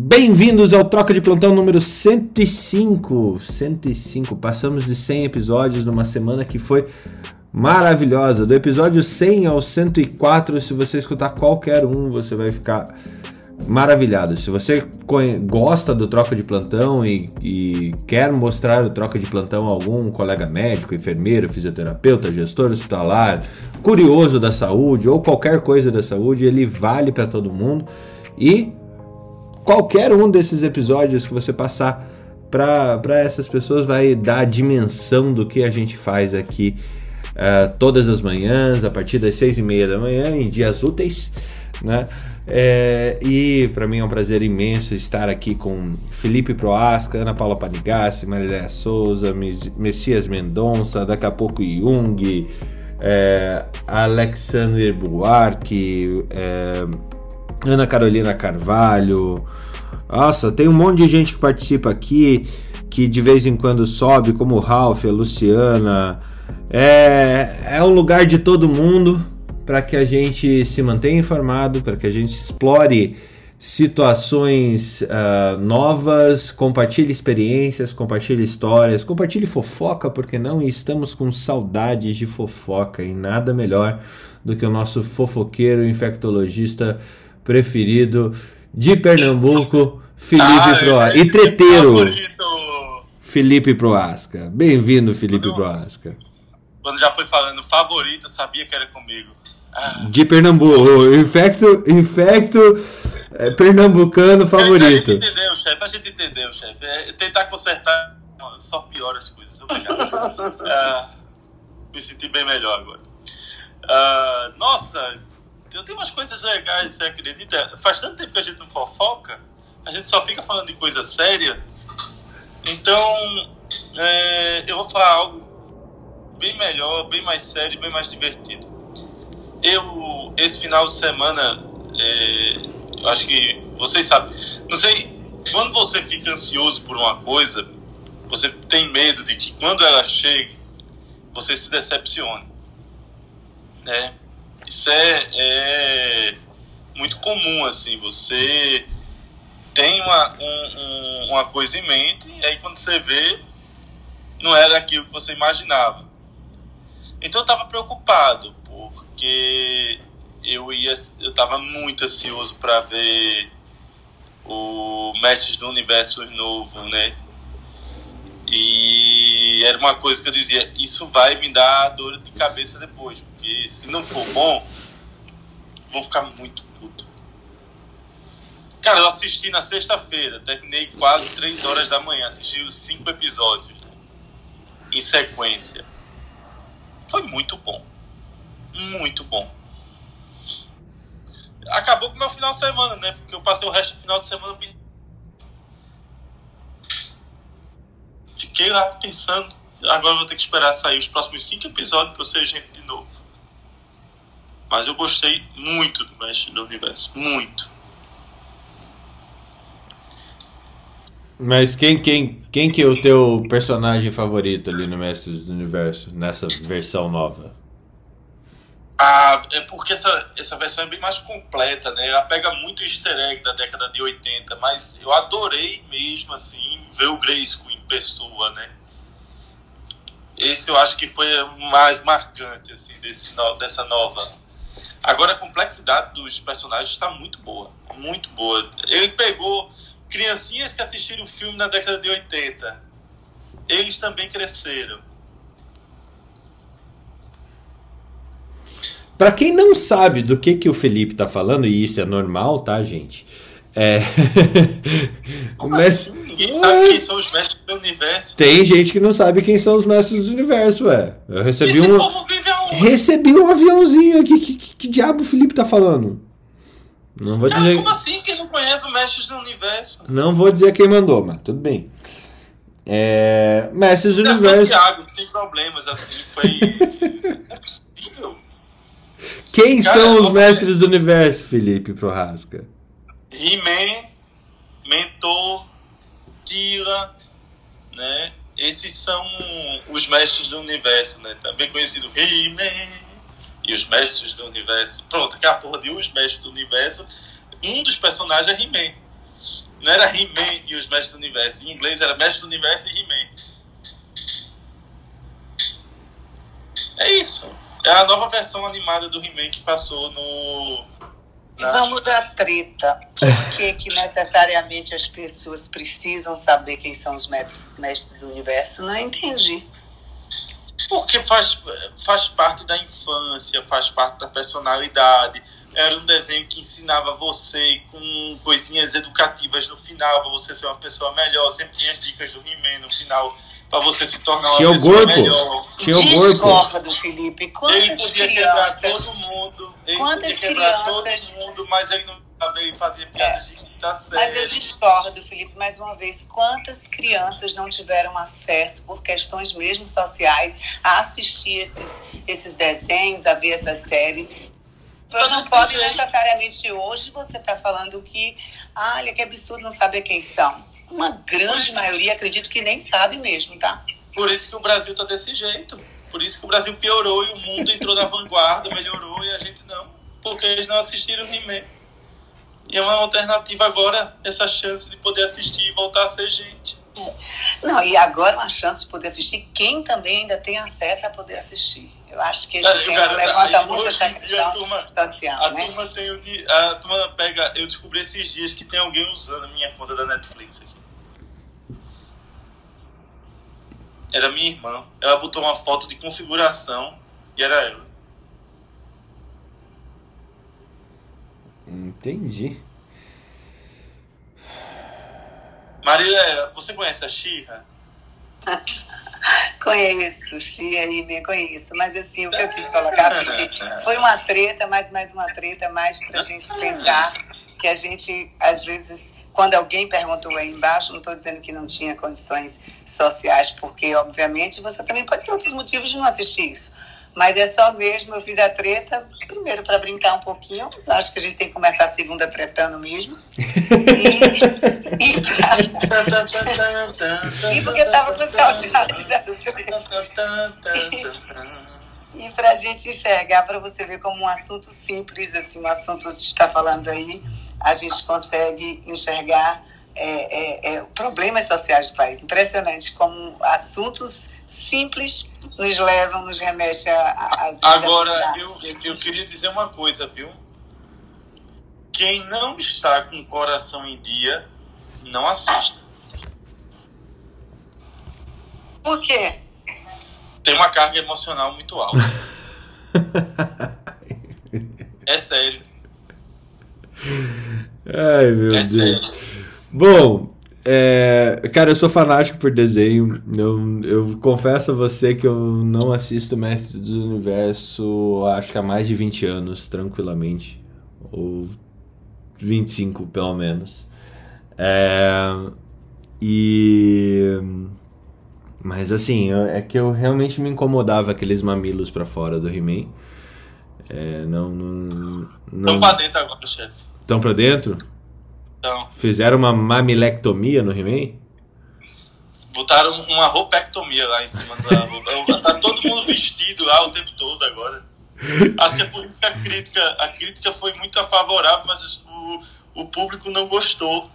Bem-vindos ao Troca de Plantão número 105. 105. Passamos de 100 episódios numa semana que foi maravilhosa. Do episódio 100 ao 104, se você escutar qualquer um, você vai ficar maravilhado. Se você gosta do Troca de Plantão e, e, quer mostrar o Troca de Plantão a algum colega médico, enfermeiro, fisioterapeuta, gestor hospitalar, curioso da saúde ou qualquer coisa da saúde, ele vale para todo mundo. E qualquer um desses episódios que você passar para essas pessoas vai dar a dimensão do que a gente faz aqui uh, todas as manhãs, a partir das seis e meia da manhã, em dias úteis, né? É, e para mim é um prazer imenso estar aqui com Felipe Proasca, Ana Paula Panigassi, Mariléia Souza, Messias Mendonça, daqui a pouco Jung, é, Alexander Buarque, é, Ana Carolina Carvalho. Nossa, tem um monte de gente que participa aqui, que de vez em quando sobe, como o Ralph, a Luciana. É, é um lugar de todo mundo para que a gente se mantenha informado, para que a gente explore situações uh, novas, compartilhe experiências, compartilhe histórias, compartilhe fofoca, porque não estamos com saudades de fofoca e nada melhor do que o nosso fofoqueiro infectologista preferido de Pernambuco, Felipe ah, Proasca. É, e treteiro, Felipe Proasca. Bem-vindo, Felipe quando, Proasca. Quando já foi falando favorito, sabia que era comigo. Ah. De Pernambuco, infecto, infecto é, pernambucano favorito. A gente entendeu, chefe, a gente entendeu, chefe. É, tentar consertar só piora as coisas. Obrigado. ah, me senti bem melhor agora. Ah, nossa, eu tenho umas coisas legais, você acredita? Faz tanto tempo que a gente não fofoca, a gente só fica falando de coisa séria. Então, é, eu vou falar algo bem melhor, bem mais sério, bem mais divertido. Eu, esse final de semana, é, eu acho que vocês sabem, não sei, quando você fica ansioso por uma coisa, você tem medo de que quando ela chegue, você se decepcione. Né? Isso é, é muito comum, assim, você tem uma, um, uma coisa em mente e aí quando você vê, não era aquilo que você imaginava. Então eu estava preocupado, porque eu ia eu estava muito ansioso para ver o Mestres do Universo novo, né? E era uma coisa que eu dizia, isso vai me dar dor de cabeça depois, porque se não for bom, vou ficar muito puto. Cara, eu assisti na sexta-feira, terminei quase três horas da manhã, assisti os cinco episódios né, em sequência. Foi muito bom. Muito bom. Acabou com o meu final de semana, né? Porque eu passei o resto do final de semana fiquei lá pensando. Agora vou ter que esperar sair os próximos cinco episódios para eu ser gente de novo. Mas eu gostei muito do Mestre do Universo. Muito. Mas quem, quem, quem que é o teu personagem favorito ali no Mestre do Universo, nessa versão nova? Ah, é porque essa, essa versão é bem mais completa, né? Ela pega muito easter egg da década de 80, mas eu adorei mesmo, assim, ver o Grayskull em pessoa, né? Esse eu acho que foi mais marcante, assim, desse, dessa nova. Agora a complexidade dos personagens está muito boa, muito boa. Ele pegou criancinhas que assistiram o filme na década de 80. Eles também cresceram Para quem não sabe do que, que o Felipe tá falando, e isso é normal, tá, gente? É. Como Mestre... assim? Ninguém é... sabe quem são os mestres do universo. Tem gente que não sabe quem são os mestres do universo, ué. Eu recebi Esse um. Recebi um aviãozinho aqui. Que, que, que, diabo o Felipe tá falando? Não vou Cara, dizer. Como assim quem não conhece os mestres do universo? Não vou dizer quem mandou, mas tudo bem. É... Mestres do é universo. Santiago, que tem problemas assim. Foi. Quem Cara, são os mestres do universo, Felipe Prohasca? He-Man, Mentor, Tira, né? Esses são os mestres do universo, né? Também conhecido He-Man e os mestres do universo. Pronto, aquela porra de os mestres do universo. Um dos personagens é He-Man. Não era He-Man e os Mestres do Universo. Em inglês era Mestre do Universo e He-Man. É isso. É a nova versão animada do He-Man que passou no. Vamos dar treta. Por que, que necessariamente as pessoas precisam saber quem são os mestres do universo? Não entendi. Porque faz, faz parte da infância, faz parte da personalidade. Era um desenho que ensinava você com coisinhas educativas no final, para você ser uma pessoa melhor. Sempre tinha as dicas do He-Man no final para você se tornar uma Tinha pessoa o corpo. melhor. Tinha o corpo. Discordo, Felipe. Quantas Ele podia quebrar crianças... todo mundo. Ele Quantas podia quebrar crianças- todo mundo, mas ele não sabia fazer piadas de quinta Mas eu série. discordo, Felipe, mais uma vez. Quantas crianças não tiveram acesso, por questões mesmo sociais, a assistir esses, esses desenhos, a ver essas séries? Mas não desse pode necessariamente hoje você está falando que, olha que absurdo não saber quem são. Uma grande maioria acredito que nem sabe mesmo, tá? Por isso que o Brasil tá desse jeito. Por isso que o Brasil piorou e o mundo entrou na vanguarda, melhorou e a gente não. Porque eles não assistiram He-Man. E é uma alternativa agora, essa chance de poder assistir e voltar a ser gente. Não, e agora uma chance de poder assistir, quem também ainda tem acesso a poder assistir. Eu acho que esse É, levanta muito essa dia, a questão turma- social, A né? turma tem a turma pega, eu descobri esses dias que tem alguém usando a minha conta da Netflix aqui. Era minha irmã. Ela botou uma foto de configuração e era ela. Entendi. Marília, você conhece a Xirra? Conheço, Xia e me conheço, mas assim, o que eu quis colocar foi uma treta, mas mais uma treta, mais pra gente pensar que a gente, às vezes, quando alguém perguntou aí embaixo, não estou dizendo que não tinha condições sociais, porque, obviamente, você também pode ter outros motivos de não assistir isso. Mas é só mesmo, eu fiz a treta, primeiro para brincar um pouquinho, acho que a gente tem que começar a segunda tretando mesmo. E, e pra- E porque eu tava com saudade da E para a gente enxergar, para você ver como um assunto simples, assim, um assunto que está falando aí, a gente consegue enxergar é, é, é, problemas sociais do país. Impressionante como assuntos simples nos levam, nos remetem a, a, Agora, eu, eu queria dizer uma coisa, viu? Quem não está com o coração em dia, não assista. Por quê? Tem uma carga emocional muito alta. É sério, Ai, meu é Deus. sério. Bom, é, cara, eu sou fanático por desenho. Eu, eu confesso a você que eu não assisto Mestre do Universo acho que há mais de 20 anos, tranquilamente. Ou 25, pelo menos. É, e. Mas assim, é que eu realmente me incomodava aqueles mamilos pra fora do He-Man. É, não. Não. Estão não pra dentro agora, chefe. Tão pra dentro? Então, Fizeram uma mamilectomia no He-Man? botaram uma roupectomia lá em cima da roupa. Tá todo mundo vestido lá o tempo todo agora. Acho que é por isso que a crítica, a crítica foi muito favorável, mas o, o público não gostou.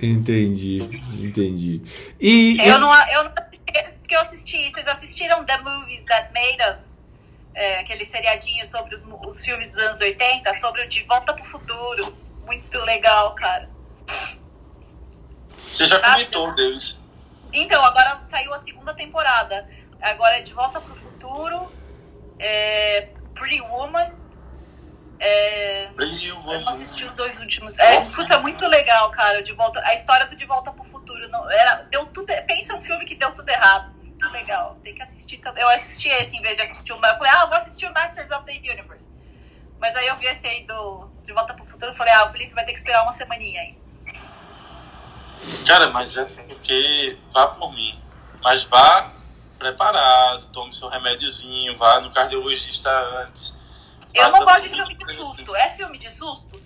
Entendi, entendi. E. Eu não, eu não assisti porque eu assisti. Vocês assistiram The Movies That Made Us? É, aquele seriadinho sobre os, os filmes dos anos 80, sobre o De Volta pro Futuro. Muito legal, cara. Você já comentou deles. Então, agora saiu a segunda temporada. Agora é De Volta pro Futuro, é, Pretty Woman. É, eu não assisti os dois últimos. É, putz, é muito legal, cara. De volta, a história do De Volta pro Futuro. Não, era, deu tudo, pensa um filme que deu tudo errado. Muito legal. Tem que assistir também. Eu assisti esse em vez de assistir o. Eu falei, ah, eu vou assistir o Masters of the Universe. Mas aí eu vi esse aí do De Volta pro Futuro e falei, ah, o Felipe vai ter que esperar uma semaninha aí. Cara, mas é porque vá por mim. Mas vá preparado, tome seu remédiozinho, vá no cardiologista antes. Eu não gosto de filme de susto. É filme de susto?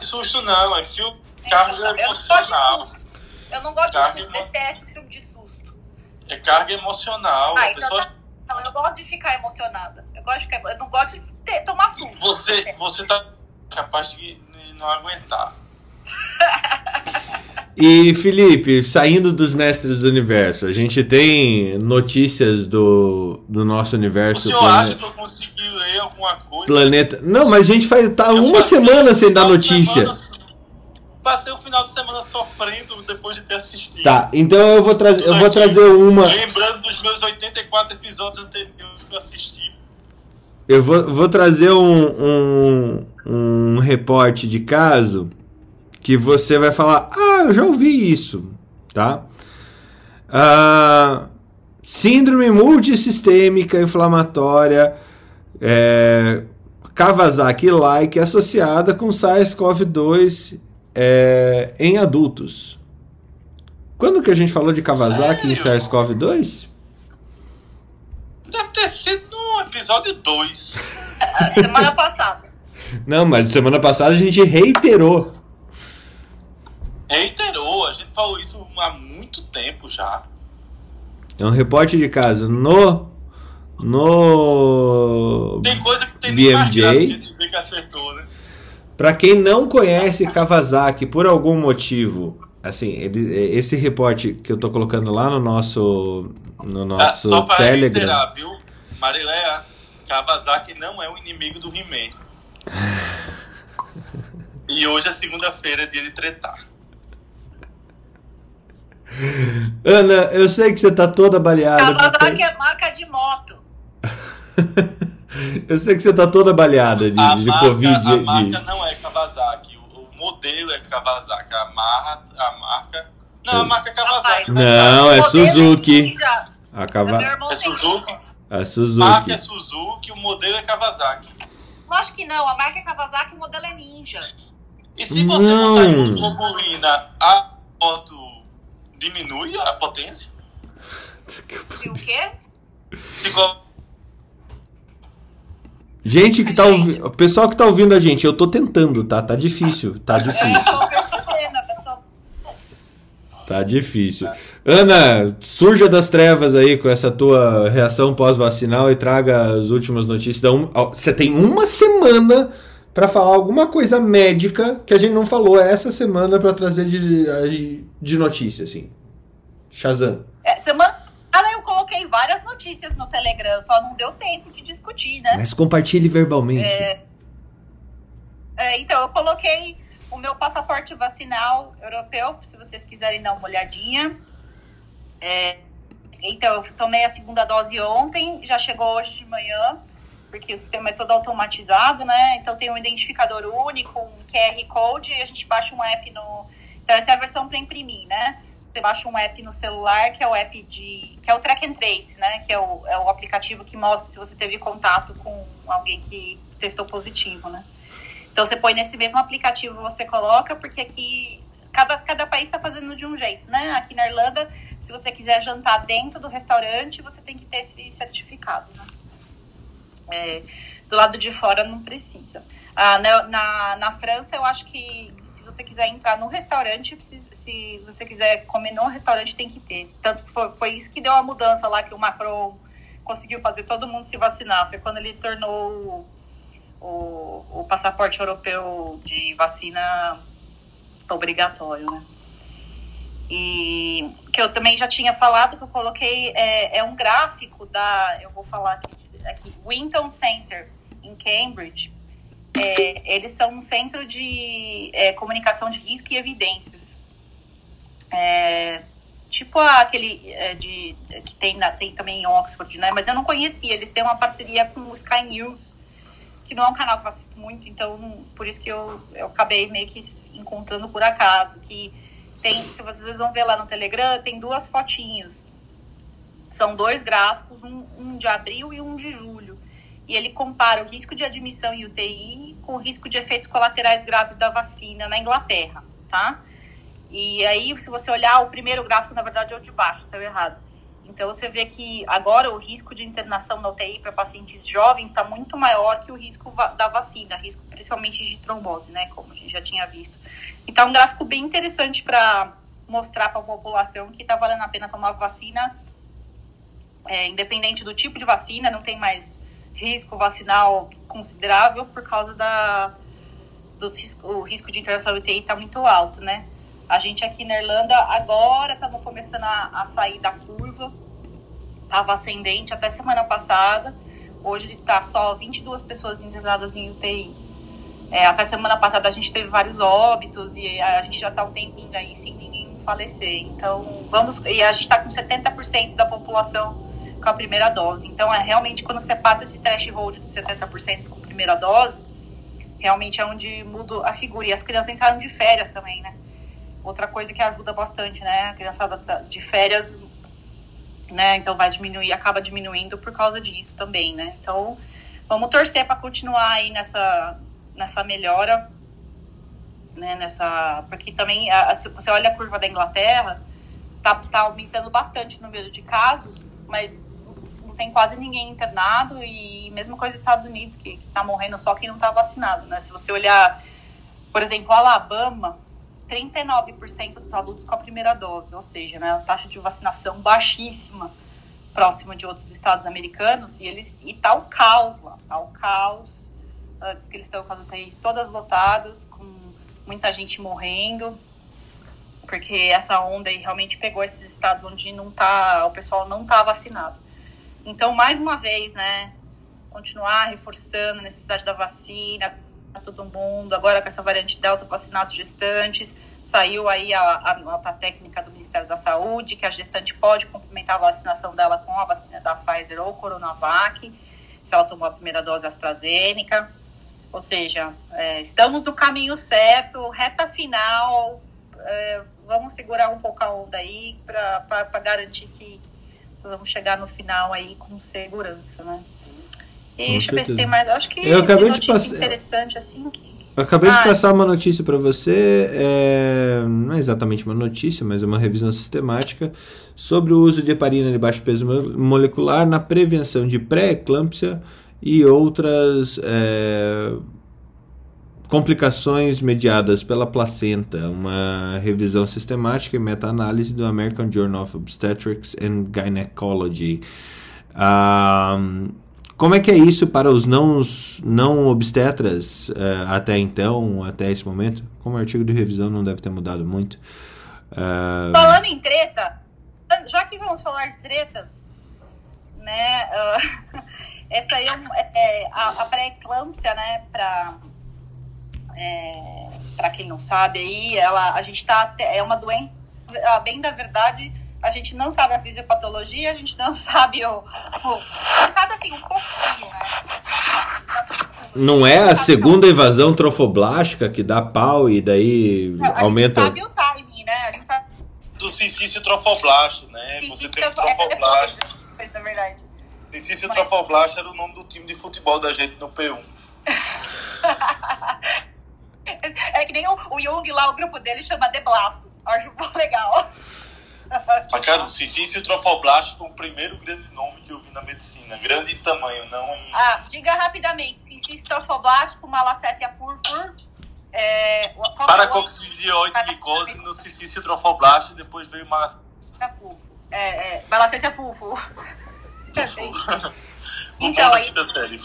Susto não, é filme Eu carga não gosto de emocional. susto. Eu não gosto de susto. emo- Detesto filme de susto. É carga emocional. Ah, a então pessoa tá. Não, eu gosto de ficar emocionada. Eu gosto de ficar, eu não gosto de ter- tomar susto. Você, você tá capaz de não aguentar. E Felipe, saindo dos mestres do universo, a gente tem notícias do, do nosso universo. O senhor plane... acha que eu consegui ler alguma coisa? Planeta. Não, mas a gente faz tá eu uma semana sem dar notícia. Semana, passei o final de semana sofrendo depois de ter assistido. Tá, então eu vou trazer eu vou trazer uma. Lembrando dos meus 84 episódios anteriores que eu assisti. Eu vou, vou trazer um, um, um reporte de caso que você vai falar: Ah, eu já ouvi isso, tá? Ah, síndrome multissistêmica inflamatória é, Kawasaki-like associada com SARS-CoV-2 é, em adultos. Quando que a gente falou de Kawasaki Sério? em SARS-CoV-2? Deve ter sido no episódio 2. semana passada. Não, mas semana passada a gente reiterou reiterou, a gente falou isso há muito tempo já. É um reporte de caso no. No. Tem coisa que tem BMJ. a gente vê que acertou, né? Pra quem não conhece Kawasaki por algum motivo, assim, ele, esse reporte que eu tô colocando lá no nosso. No ah, nosso ah, só pra Telegram. Reiterar, viu? Marileia, Kawasaki não é o inimigo do He-Man. e hoje é segunda-feira, é dia de tretar. Ana, eu sei que você tá toda baleada. Kawasaki é marca de moto. eu sei que você tá toda baleada de, a de marca, Covid. A de... marca não é Kawasaki. O, modelo é Kawasaki. A, marca, a marca. Não, a marca é Kawasaki. Não, não é Suzuki. É a Kava... É Suzuki. A Suzuki. A marca é Suzuki, o modelo é Kawasaki. Acho que não, a marca é Kawasaki, o modelo é Ninja. E se você não. botar em turbulina a moto diminui a potência? E o quê? Igual. Gente que tá ouvindo. O pessoal que tá ouvindo a gente, eu tô tentando, tá? Tá difícil. Tá difícil. Tá difícil. Ana, surja das trevas aí com essa tua reação pós-vacinal e traga as últimas notícias. Você tem uma semana para falar alguma coisa médica que a gente não falou essa semana para trazer de, de notícia, assim. Shazam. É, semana eu coloquei várias notícias no Telegram, só não deu tempo de discutir, né? Mas compartilhe verbalmente. É, é, então, eu coloquei o meu passaporte vacinal europeu, se vocês quiserem dar uma olhadinha. É, então, eu tomei a segunda dose ontem, já chegou hoje de manhã porque o sistema é todo automatizado, né? Então tem um identificador único, um QR Code, e a gente baixa um app no. Então essa é a versão para imprimir, né? Você baixa um app no celular, que é o app de. que é o Track and Trace, né? Que é o, é o aplicativo que mostra se você teve contato com alguém que testou positivo, né? Então você põe nesse mesmo aplicativo, você coloca, porque aqui cada, cada país está fazendo de um jeito, né? Aqui na Irlanda, se você quiser jantar dentro do restaurante, você tem que ter esse certificado, né? É, do lado de fora não precisa. Ah, na, na, na, França, eu acho que se você quiser entrar no restaurante, se você quiser comer no restaurante, tem que ter. Tanto foi, foi isso que deu a mudança lá que o Macron conseguiu fazer todo mundo se vacinar. Foi quando ele tornou o, o, o passaporte europeu de vacina obrigatório, né? E que eu também já tinha falado que eu coloquei é, é um gráfico da. Eu vou falar aqui aqui, Winton Center, em Cambridge, é, eles são um centro de é, comunicação de risco e evidências. É, tipo aquele é, de, que tem, tem também em Oxford, né? Mas eu não conhecia. Eles têm uma parceria com o Sky News, que não é um canal que eu assisto muito, então por isso que eu, eu acabei meio que encontrando por acaso. Que tem, se vocês vão ver lá no Telegram, tem duas fotinhos são dois gráficos, um, um de abril e um de julho. E ele compara o risco de admissão em UTI com o risco de efeitos colaterais graves da vacina na Inglaterra, tá? E aí, se você olhar, o primeiro gráfico, na verdade, é o de baixo, saiu errado. Então, você vê que agora o risco de internação na UTI para pacientes jovens está muito maior que o risco da vacina, risco principalmente de trombose, né? Como a gente já tinha visto. Então, é um gráfico bem interessante para mostrar para a população que está valendo a pena tomar vacina é, independente do tipo de vacina, não tem mais risco vacinal considerável por causa da do risco, o risco de internação UTI está muito alto, né? A gente aqui na Irlanda agora estamos começando a, a, sair da curva. Estava ascendente até semana passada. Hoje está só 22 pessoas internadas em UTI. É, até semana passada a gente teve vários óbitos e a gente já está um tempinho aí sem ninguém falecer. Então, vamos. E a gente está com 70% da população com a primeira dose. Então, é realmente quando você passa esse threshold de 70% com a primeira dose, realmente é onde muda a figura. E as crianças entraram de férias também, né? Outra coisa que ajuda bastante, né? A criançada de férias, né? Então vai diminuir, acaba diminuindo por causa disso também, né? Então, vamos torcer para continuar aí nessa, nessa melhora, né? Nessa, porque também, se você olha a curva da Inglaterra, tá, tá aumentando bastante o número de casos, mas não tem quase ninguém internado e mesma coisa nos Estados Unidos, que, que tá morrendo só quem não tá vacinado, né? Se você olhar, por exemplo, Alabama, 39% dos adultos com a primeira dose, ou seja, né, a taxa de vacinação baixíssima próxima de outros estados americanos e eles e tá o caos lá, tá o caos. Antes que eles estão com as UTIs todas lotadas, com muita gente morrendo, porque essa onda aí realmente pegou esses estados onde não tá, o pessoal não tá vacinado. Então, mais uma vez, né, continuar reforçando a necessidade da vacina, todo mundo. Agora com essa variante Delta, vacinar os gestantes. Saiu aí a, a, nota técnica do Ministério da Saúde, que a gestante pode complementar a vacinação dela com a vacina da Pfizer ou Coronavac, se ela tomou a primeira dose AstraZeneca. Ou seja, é, estamos no caminho certo, reta final. É, vamos segurar um pouco a onda aí para garantir que vamos chegar no final aí com segurança, né? E deixa eu ver se tem mais. Acho que eu acabei de, passar. interessante assim que. Eu acabei ah, de passar uma notícia para você, é, não é exatamente uma notícia, mas é uma revisão sistemática sobre o uso de heparina de baixo peso molecular na prevenção de pré-eclâmpsia e outras é, complicações mediadas pela placenta. Uma revisão sistemática e meta-análise do American Journal of Obstetrics and Gynecology. Um, como é que é isso para os não, não obstetras uh, até então, até esse momento? Como o artigo de revisão não deve ter mudado muito. Uh... Falando em treta, já que vamos falar de tretas, né? Uh, essa aí é, é a, a pré-eclâmpsia, né? Para é, para quem não sabe aí, ela, a gente tá é uma doença, bem da verdade a gente não sabe a fisiopatologia, a gente não sabe o. o sabe assim, um pouquinho, né? Não é a segunda invasão trofoblástica que dá pau e daí não, a aumenta. A gente sabe o timing, né? A gente sabe. Do cincício trofoblasto, né? Você tem o trofoblasto. É, na verdade. Cincício Mas... trofoblasto era o nome do time de futebol da gente no P1. É que nem o, o Jung lá, o grupo dele chama De Blastos. Acho legal. Mas, cara, o Cicício Trofoblasto foi o primeiro grande nome que eu vi na medicina. Grande em tamanho, não em... Ah, diga rapidamente. Cicício Trofoblasto com malacésia furfur. É, Paracoxidioide micose no Cicício Trofoblasto e depois veio malacésia furfur. É, é, malacésia furfur. então, aí, série,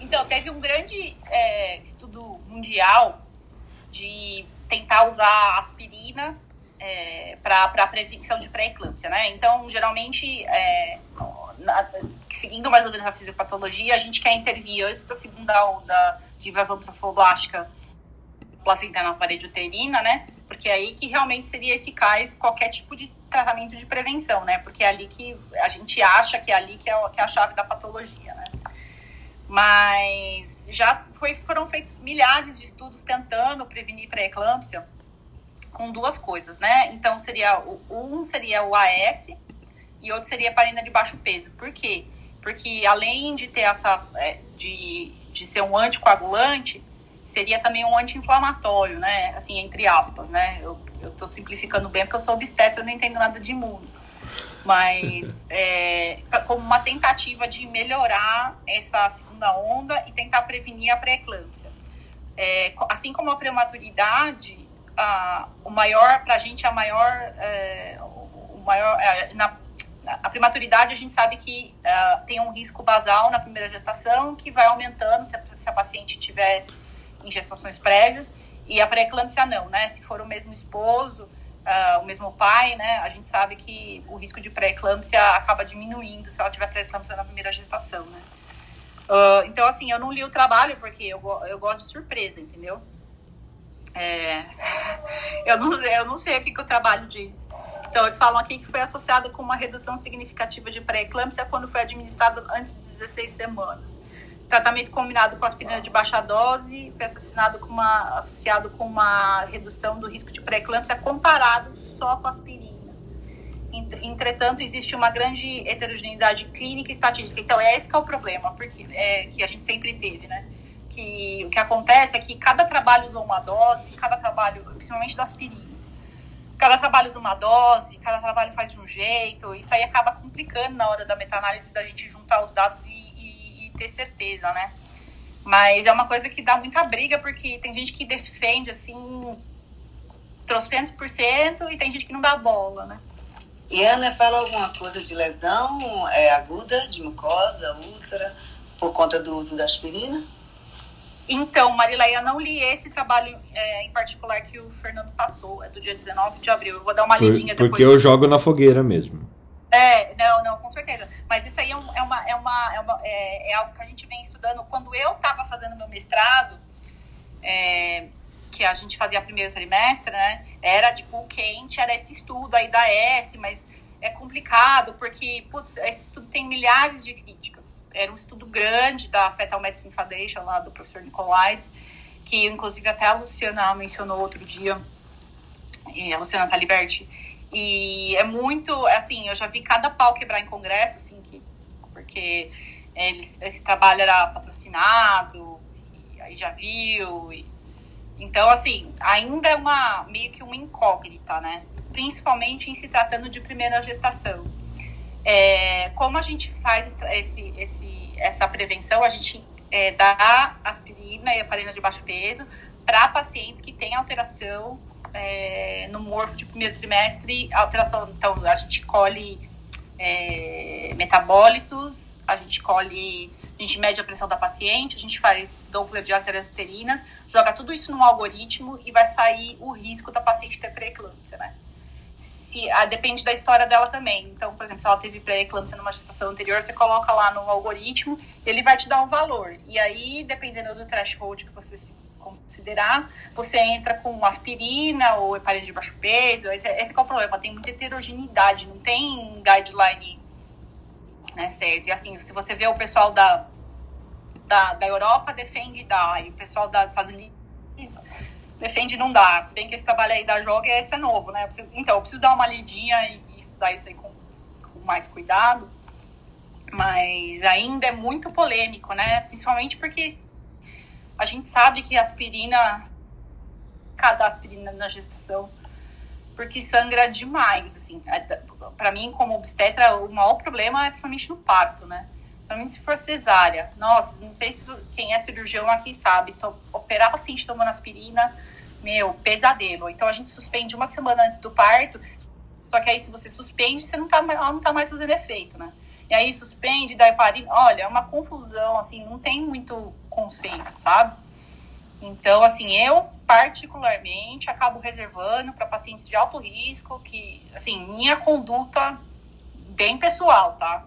então, teve um grande é, estudo mundial de tentar usar aspirina é, para prevenção de pré-eclâmpsia, né? Então, geralmente, é, na, seguindo mais ou menos a fisiopatologia, a gente quer intervir antes da segunda onda de invasão trofoblástica placentária na parede uterina, né? Porque é aí que realmente seria eficaz qualquer tipo de tratamento de prevenção, né? Porque é ali que a gente acha que é ali que é, que é a chave da patologia, né? Mas já foi, foram feitos milhares de estudos tentando prevenir pré-eclâmpsia com duas coisas, né? Então seria o um seria o AS e outro seria a parina de baixo peso. Por quê? Porque além de ter essa é, de, de ser um anticoagulante, seria também um anti-inflamatório, né? Assim, entre aspas, né? Eu, eu tô simplificando bem porque eu sou obstetra, eu não entendo nada de imuno. Mas é, como uma tentativa de melhorar essa segunda onda e tentar prevenir a pré-eclâmpsia. É, assim como a prematuridade, a, o maior, para a gente, a maior, é, o maior é, na, a prematuridade a gente sabe que uh, tem um risco basal na primeira gestação que vai aumentando se a, se a paciente tiver injeções prévias E a pré-eclâmpsia não, né? Se for o mesmo esposo, uh, o mesmo pai, né? A gente sabe que o risco de pré-eclâmpsia acaba diminuindo se ela tiver pré-eclâmpsia na primeira gestação, né? Uh, então, assim, eu não li o trabalho porque eu, eu gosto de surpresa, entendeu? É, eu, não, eu não sei o que, que o trabalho diz. Então, eles falam aqui que foi associado com uma redução significativa de pré-eclâmpsia quando foi administrado antes de 16 semanas. Tratamento combinado com aspirina de baixa dose foi assassinado com uma, associado com uma redução do risco de pré-eclâmpsia comparado só com aspirina. Entretanto, existe uma grande heterogeneidade clínica e estatística. Então, é esse que é o problema, porque é, que a gente sempre teve, né? Que o que acontece é que cada trabalho usa uma dose, cada trabalho, principalmente da aspirina, cada trabalho usa uma dose, cada trabalho faz de um jeito. Isso aí acaba complicando na hora da meta-análise da gente juntar os dados e, ter certeza, né? Mas é uma coisa que dá muita briga, porque tem gente que defende, assim, trocentos por cento, e tem gente que não dá bola, né? E Ana fala alguma coisa de lesão é, aguda, de mucosa, úlcera, por conta do uso da aspirina? Então, Marileia, não li esse trabalho é, em particular que o Fernando passou, é do dia 19 de abril. Eu vou dar uma lidinha por, depois. Porque eu jogo na fogueira mesmo. É, não, não, com certeza. Mas isso aí é, um, é uma, é, uma, é, uma é, é, algo que a gente vem estudando. Quando eu estava fazendo meu mestrado, é, que a gente fazia primeiro trimestre, né? Era tipo quente, era esse estudo aí da S, mas é complicado porque putz, esse estudo tem milhares de críticas. Era um estudo grande da Fetal Medicine Foundation lá do professor Nicolaides, que inclusive até a Luciana mencionou outro dia, e a Luciana Taliberti. E é muito, assim, eu já vi cada pau quebrar em congresso, assim, que, porque eles, esse trabalho era patrocinado, e aí já viu, e então, assim, ainda é uma, meio que uma incógnita, né? Principalmente em se tratando de primeira gestação. É, como a gente faz esse, esse, essa prevenção? A gente é, dá aspirina e heparina de baixo peso para pacientes que têm alteração é, no morfo de primeiro trimestre, alteração, então a gente colhe é, metabólitos, a gente colhe a gente mede a pressão da paciente, a gente faz Doppler de artérias uterinas, joga tudo isso num algoritmo e vai sair o risco da paciente ter pré-eclâmpsia, né? Se, a, depende da história dela também. Então, por exemplo, se ela teve pré-eclâmpsia numa gestação anterior, você coloca lá no algoritmo, ele vai te dar um valor. E aí, dependendo do threshold que você considerar, você entra com aspirina ou heparina de baixo peso. Esse, esse é o problema, tem muita heterogeneidade, não tem guideline né, certo? E assim, se você vê o pessoal da, da, da Europa defende dar, e o pessoal dos Estados Unidos defende não dar. Se bem que esse trabalho aí da Joga, esse é novo, né? Eu preciso, então, eu preciso dar uma lidinha e, e estudar isso aí com, com mais cuidado. Mas ainda é muito polêmico, né? Principalmente porque a gente sabe que aspirina, cada aspirina na gestação, porque sangra demais, assim. É, para mim, como obstetra, o maior problema é principalmente no parto, né? Principalmente se for cesárea. Nossa, não sei se quem é cirurgião aqui sabe. Então, operar paciente tomando aspirina, meu, pesadelo. Então, a gente suspende uma semana antes do parto. Só que aí, se você suspende, você não tá, ela não tá mais fazendo efeito, né? E aí, suspende, dá heparina. Olha, é uma confusão, assim, não tem muito consenso, sabe? Então, assim, eu particularmente acabo reservando para pacientes de alto risco, que, assim, minha conduta bem pessoal, tá?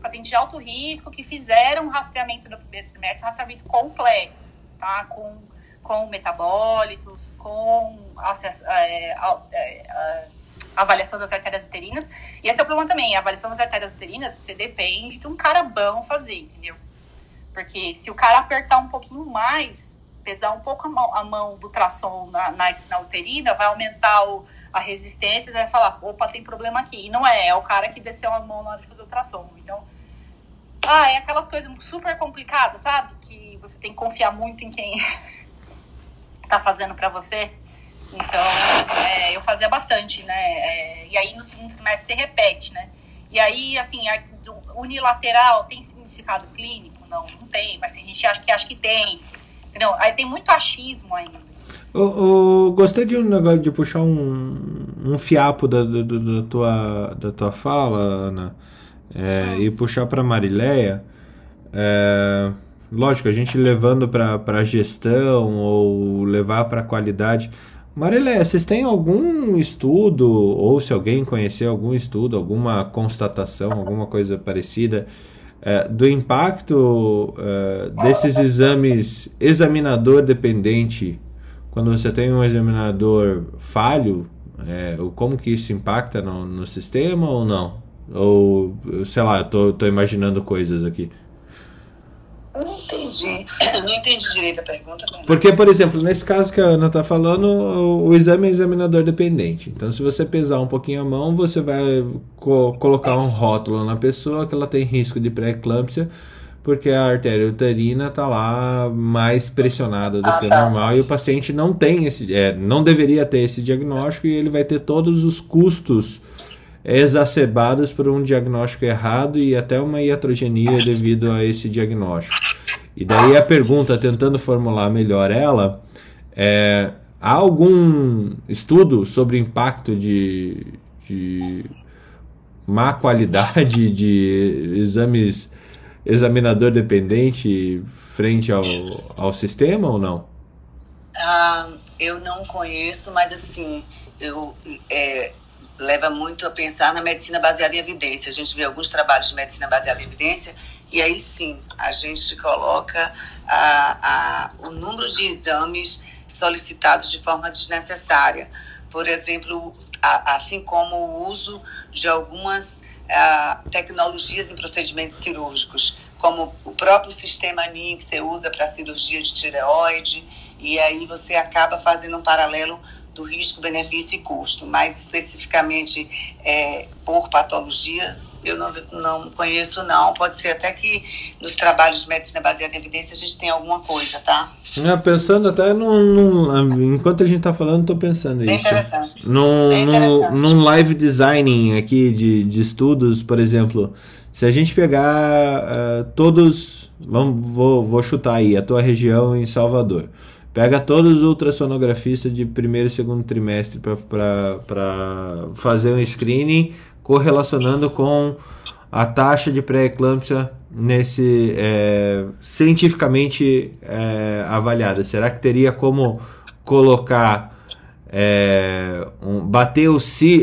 Pacientes de alto risco que fizeram rastreamento no primeiro trimestre, rastreamento completo, tá? Com, com metabólitos, com acesso, é, é, avaliação das artérias uterinas. E esse é o problema também, a avaliação das artérias uterinas, você depende de um cara bom fazer, entendeu? Porque se o cara apertar um pouquinho mais, pesar um pouco a mão, a mão do ultrassom na, na, na, uterina, vai aumentar o, a resistência, você vai falar, opa, tem problema aqui. E não é, é o cara que desceu a mão na hora de fazer o ultrassom. Então, ah, é aquelas coisas super complicadas, sabe? Que você tem que confiar muito em quem tá fazendo para você. Então, é, eu fazia bastante, né? É, e aí no segundo trimestre você repete, né? E aí, assim, a, unilateral tem significado clínico? Não, não tem, mas a gente acha que acha que tem. Entendeu? Aí tem muito achismo ainda. Eu, gostei de um negócio de puxar um, um fiapo da, da, tua, da tua fala, Ana, é, e puxar para Marileia. É, lógico, a gente levando para gestão ou levar para qualidade. Marilé, vocês têm algum estudo, ou se alguém conhecer algum estudo, alguma constatação, alguma coisa parecida, é, do impacto é, desses exames examinador dependente, quando você tem um examinador falho, é, como que isso impacta no, no sistema ou não? Ou, sei lá, tô imaginando coisas aqui. Não entendi. Não entendi direito a pergunta. Porque, por exemplo, nesse caso que a Ana está falando, o, o, exame é examinador dependente. Então, se você pesar um pouquinho a mão, você vai co colocar um rótulo na pessoa que ela tem risco de pré-eclâmpsia, porque a artéria uterina está lá mais pressionada do ah, que o tá. normal e o paciente não tem esse, é, não deveria ter esse diagnóstico e ele vai ter todos os custos exacerbados por um diagnóstico errado e até uma iatrogenia devido a esse diagnóstico. E daí a pergunta, tentando formular melhor ela, é, há algum estudo sobre o impacto de, de má qualidade de exames examinador dependente frente ao, ao sistema ou não? Ah, eu não conheço, mas assim, eu, é, leva muito a pensar na medicina baseada em evidência. A gente vê alguns trabalhos de medicina baseada em evidência e aí sim a gente coloca a, a, o número de exames solicitados de forma desnecessária. Por exemplo, a, assim como o uso de algumas tecnologias em procedimentos cirúrgicos, como o próprio sistema NIM que você usa para cirurgia de tireoide, e aí você acaba fazendo um paralelo do risco, benefício e custo, mais especificamente é, por patologias, eu não, não conheço não, pode ser até que nos trabalhos de medicina baseada em evidência a gente tem alguma coisa, tá? É, pensando até num, enquanto a gente está falando, estou pensando Bem isso. Interessante. Num, Bem interessante. Num, live designing aqui de, de estudos, por exemplo, se a gente pegar uh, todos, vamos, vou, vou chutar aí, a tua região em Salvador, Pega todos os ultrassonografistas de primeiro e segundo trimestre para fazer um screening correlacionando com a taxa de pré-eclâmpsia nesse é, cientificamente é, avaliada. Será que teria como colocar é, um, bater o si,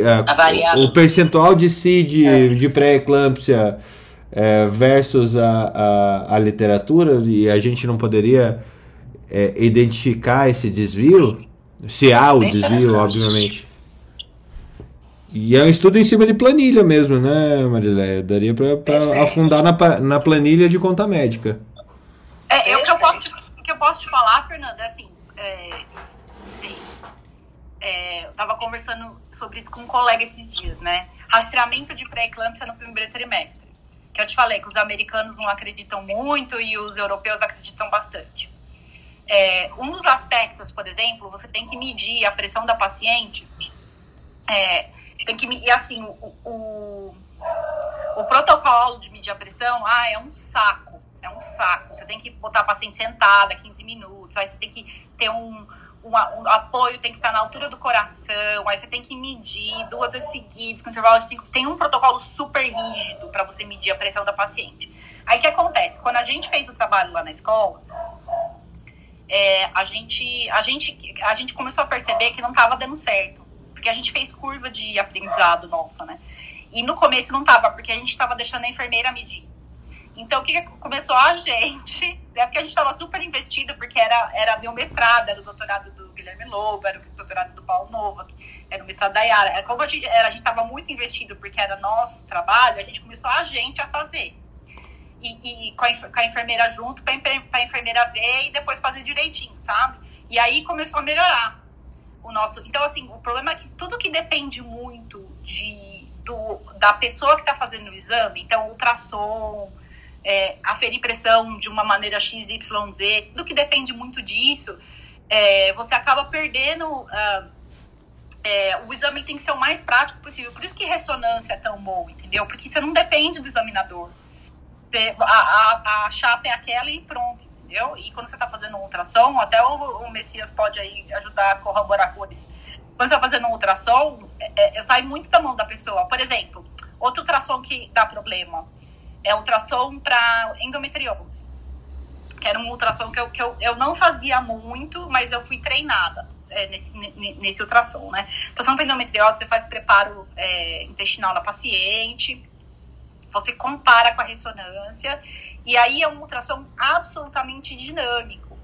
o, o, percentual de si de, é. de pré-eclâmpsia é, versus a, a, a literatura e a gente não poderia é, identificar esse desvio, se há o desvio, obviamente. E é um estudo em cima de planilha mesmo, né, Marileia? Daria para afundar na, na planilha de conta médica. É, eu, que, eu posso te, que eu posso te falar, Fernanda, é assim, é, é, eu estava conversando sobre isso com um colega esses dias, né? Rastreamento de pré-eclâmpsia no primeiro trimestre. Que eu te falei que os americanos não acreditam muito e os europeus acreditam bastante. É, um dos aspectos, por exemplo, você tem que medir a pressão da paciente. É, tem que e assim o, o, o, protocolo de medir a pressão, ah, é um saco, é um saco. Você tem que botar a paciente sentada 15 minutos, aí você tem que ter um, um, um apoio, tem que estar na altura do coração, aí você tem que medir duas vezes seguidas, com intervalo de cinco. Tem um protocolo super rígido para você medir a pressão da paciente. Aí o que acontece? Quando a gente fez o trabalho lá na escola, é, a, gente, a, gente, a gente começou a perceber que não estava dando certo. Porque a gente fez curva de aprendizado nossa, né? E no começo não estava, porque a gente estava deixando a enfermeira medir. Então, o que, que começou a gente, né? Porque a gente estava super investido, porque era, era meu mestrado, era o doutorado do Guilherme Lobo, era o doutorado do Paulo Nova, era o mestrado da Yara. Como a gente estava muito investido, porque era nosso trabalho, a gente começou a gente a fazer e, e com, a, com, a, enfermeira junto para a enfermeira ver e depois fazer direitinho, sabe? E aí começou a melhorar o nosso. Então, assim, o problema é que tudo que depende muito de, do, da pessoa que está fazendo o exame, então, ultrassom, é, aferir pressão de uma maneira XYZ, tudo que depende muito disso, é, você acaba perdendo. Uh, é, o exame tem que ser o mais prático possível. Por isso que ressonância é tão bom, entendeu? Porque você não depende do examinador. Você, a, a, a chapa é aquela e pronto, entendeu? E quando você está fazendo um ultrassom, até o, o, Messias pode aí ajudar a corroborar com eles. Quando você está fazendo um ultrassom, é, é, vai muito da mão da pessoa. Por exemplo, outro ultrassom que dá problema é ultrassom para endometriose. Que era um ultrassom que eu, que eu, eu não fazia muito, mas eu fui treinada é, nesse, nesse ultrassom, né? Ultrassom endometriose, você faz preparo é, intestinal na paciente, você compara com a ressonância, e aí é um ultrassom absolutamente dinâmico.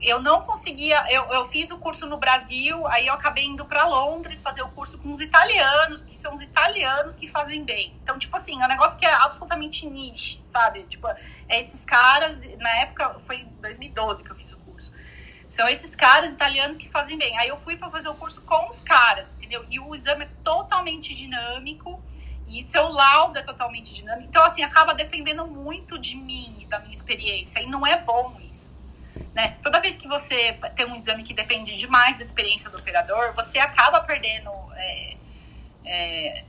Eu não conseguia, eu, eu fiz o curso no Brasil, aí eu acabei indo para Londres fazer o curso com os italianos, que são os italianos que fazem bem. Então, tipo assim, é um negócio que é absolutamente niche, sabe? Tipo, é esses caras, na época, foi em 2012 que eu fiz o curso. São esses caras italianos que fazem bem. Aí eu fui para fazer o curso com os caras, entendeu? E o exame é totalmente dinâmico e seu laudo é totalmente dinâmico. Então, assim, acaba dependendo muito de mim, da minha experiência. E não é bom isso. Né? Toda vez que você tem um exame que depende demais da experiência do operador, você acaba perdendo. É, é,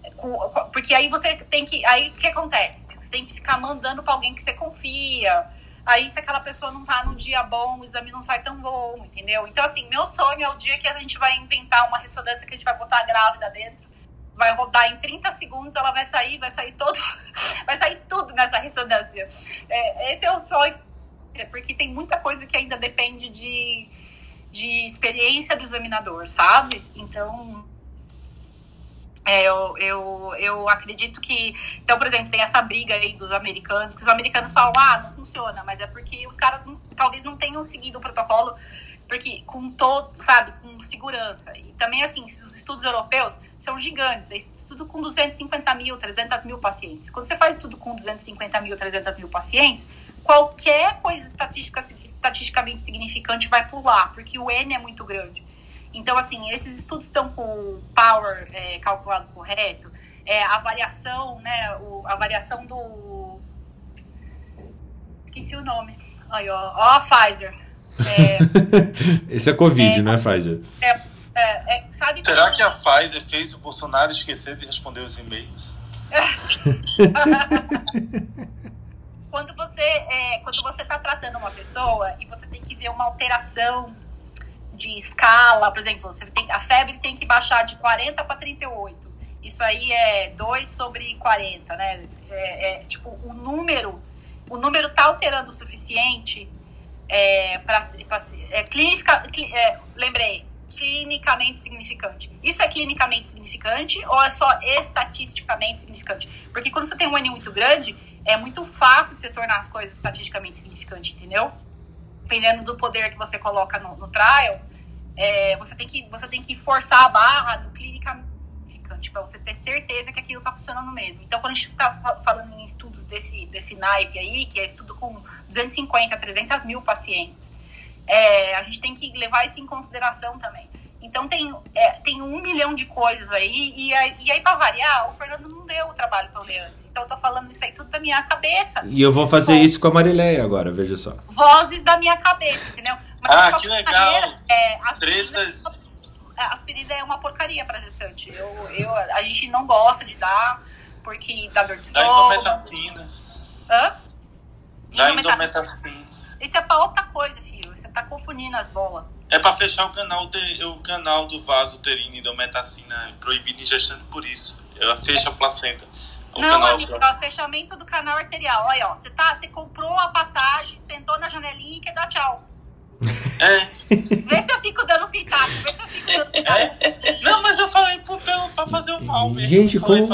porque aí você tem que. Aí o que acontece? Você tem que ficar mandando para alguém que você confia. Aí, se aquela pessoa não tá num dia bom, o exame não sai tão bom, entendeu? Então, assim, meu sonho é o dia que a gente vai inventar uma ressonância que a gente vai botar a grávida dentro vai rodar em 30 segundos, ela vai sair, vai sair todo, vai sair tudo nessa ressonância. É, esse é o sonho, porque tem muita coisa que ainda depende de, de experiência do examinador, sabe? Então, é, eu, eu, eu acredito que. Então, por exemplo, tem essa briga aí dos americanos, que os americanos falam, ah, não funciona, mas é porque os caras não, talvez não tenham seguido o protocolo porque com todo, sabe, com segurança. E também, assim, os estudos europeus são gigantes, é estudo com 250 mil, 300 mil pacientes. Quando você faz estudo com 250 mil, 300 mil pacientes, qualquer coisa estatística, estatisticamente significante vai pular, porque o N é muito grande. Então, assim, esses estudos estão com o power é, calculado correto, é, a variação, né, o, a variação do... Esqueci o nome. Aí, ó, ó a Pfizer é, Esse é Covid, é, né, Pfizer? É, é, é, sabe Será que... que a Pfizer fez o Bolsonaro esquecer de responder os e-mails? quando você é, quando você está tratando uma pessoa e você tem que ver uma alteração de escala, por exemplo, você tem, a febre tem que baixar de 40 para 38. Isso aí é 2 sobre 40, né? É, é, tipo, o número, o número tá alterando o suficiente é, para é, clínica, é, lembrei, clinicamente significante. Isso é clinicamente significante ou é só estatisticamente significante? Porque quando você tem um N muito grande, é muito fácil se tornar as coisas estatisticamente significantes, entendeu? Dependendo do poder que você coloca no, no trial, é, você, tem que, você tem que forçar a barra do clinicamente significante, para você ter certeza que aquilo está funcionando mesmo. Então, quando a gente está falando em estudos desse, desse naipe aí, que é estudo com 250, 300 mil pacientes, é, a gente tem que levar isso em consideração também. Então, tem, é, tem um milhão de coisas aí, e, e aí, para variar, o Fernando não deu o trabalho para eu ler antes. Então, eu tô falando isso aí tudo da minha cabeça. E eu vou fazer Bom, isso com a Marileia agora, veja só. Vozes da minha cabeça, entendeu? Mas, ah, que legal! Maneira, é, as Tretas aspirina é uma porcaria para gestante. Eu, eu, a gente não gosta de dar, porque dá dor de estômago. Dá indometacina. Hã? Dá indometacina. Isso é pra outra coisa, filho. Você tá confundindo as bolas. É pra fechar o canal, de, o canal do vaso uterino indometacina proibido em gestante por isso. Ela fecha a placenta. O não, amigo, é o fechamento do canal arterial. Olha, ó, você tá, você comprou a passagem, sentou na janelinha e quer dar tchau. É. Vê se eu fico dando pitaco, vê se eu fico dando pitaco. É. Não, mas eu falei pro, pra fazer o mal mesmo. Gente, como.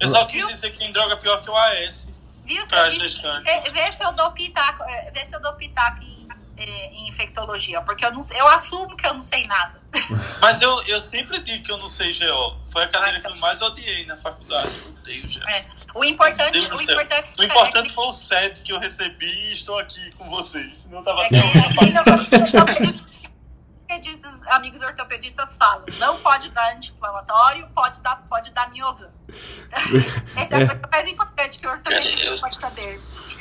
Eu só quis dizer que em droga pior que o AS. Viu? Vê, vê se eu dou pitaco, é, vê se eu dou pitaco em, é, em infectologia, porque eu, não, eu assumo que eu não sei nada. Mas eu, eu sempre digo que eu não sei GO. Foi a cadeira que eu mais odiei na faculdade. Eu odeio GO. É. O importante, o importante, o importante é foi o set que eu recebi e estou aqui com vocês. Não tava é os amigos ortopedistas falam, não pode dar anti-inflamatório, pode dar, pode dar miosam. Essa é a coisa mais importante que o ortopedista eu, pode saber.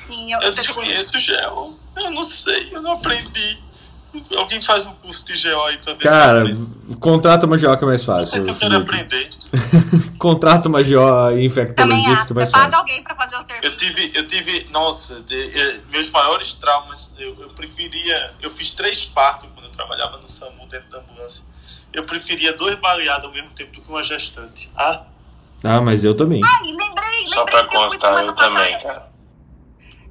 Eu, eu desconheço o gel. Eu não sei, eu não aprendi. Alguém faz um curso de GO aí pra ver Cara, se contrata uma GO que é mais fácil. Não sei se eu quero aprender. contrata uma GO infectologista que é mais fácil. Paga alguém pra fazer o serviço. Eu tive, eu tive nossa, de, de, meus maiores traumas, eu, eu preferia. Eu fiz três partos quando eu trabalhava no SAMU dentro da ambulância. Eu preferia dois baleados ao mesmo tempo do que uma gestante. Ah? Ah, mas eu também. Ai, lembrei, lembrei. Só pra constar, eu também, cara.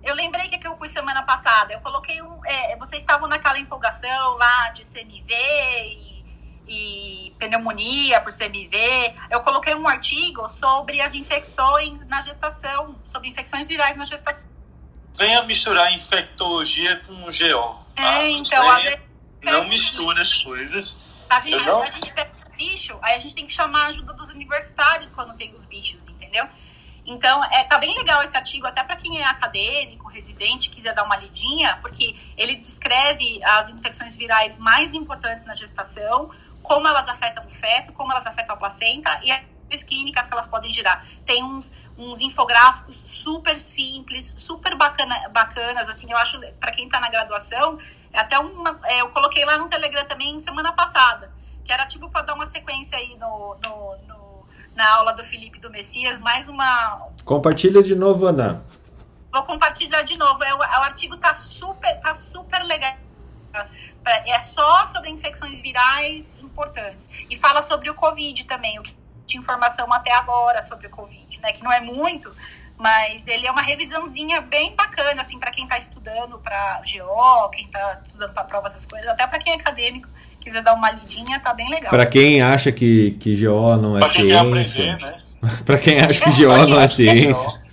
Eu lembrei que, que eu pus semana passada. Eu coloquei um. É, vocês estavam naquela empolgação lá de CMV e, e pneumonia por CMV. Eu coloquei um artigo sobre as infecções na gestação, sobre infecções virais na gestação. Venha misturar infectologia com GO. É, tá? então, às vezes. Não mistura as coisas. A gente, não... a gente pega bicho, aí a gente tem que chamar a ajuda dos universitários quando tem os bichos, entendeu? Então, é, tá bem legal esse artigo, até para quem é acadêmico, residente, quiser dar uma lidinha, porque ele descreve as infecções virais mais importantes na gestação, como elas afetam o feto, como elas afetam a placenta e as clínicas que elas podem gerar. Tem uns, uns infográficos super simples, super bacana, bacanas, assim, eu acho, para quem está na graduação, é até uma, é, eu coloquei lá no Telegram também semana passada, que era tipo para dar uma sequência aí no, no, no na aula do Felipe do Messias, mais uma. Compartilha de novo, Ana. Vou compartilhar de novo. É, o, é, o artigo tá super, tá super legal. É só sobre infecções virais importantes. E fala sobre o Covid também, o que tinha informação até agora sobre o Covid, né? Que não é muito, mas ele é uma revisãozinha bem bacana, assim, para quem está estudando para GO, quem está estudando para prova, essas coisas, até para quem é acadêmico quiser dar uma lidinha, tá bem legal. Para quem acha que, que GO não é pra ciência. Aprender, né? para quem acha que GO não é ciência.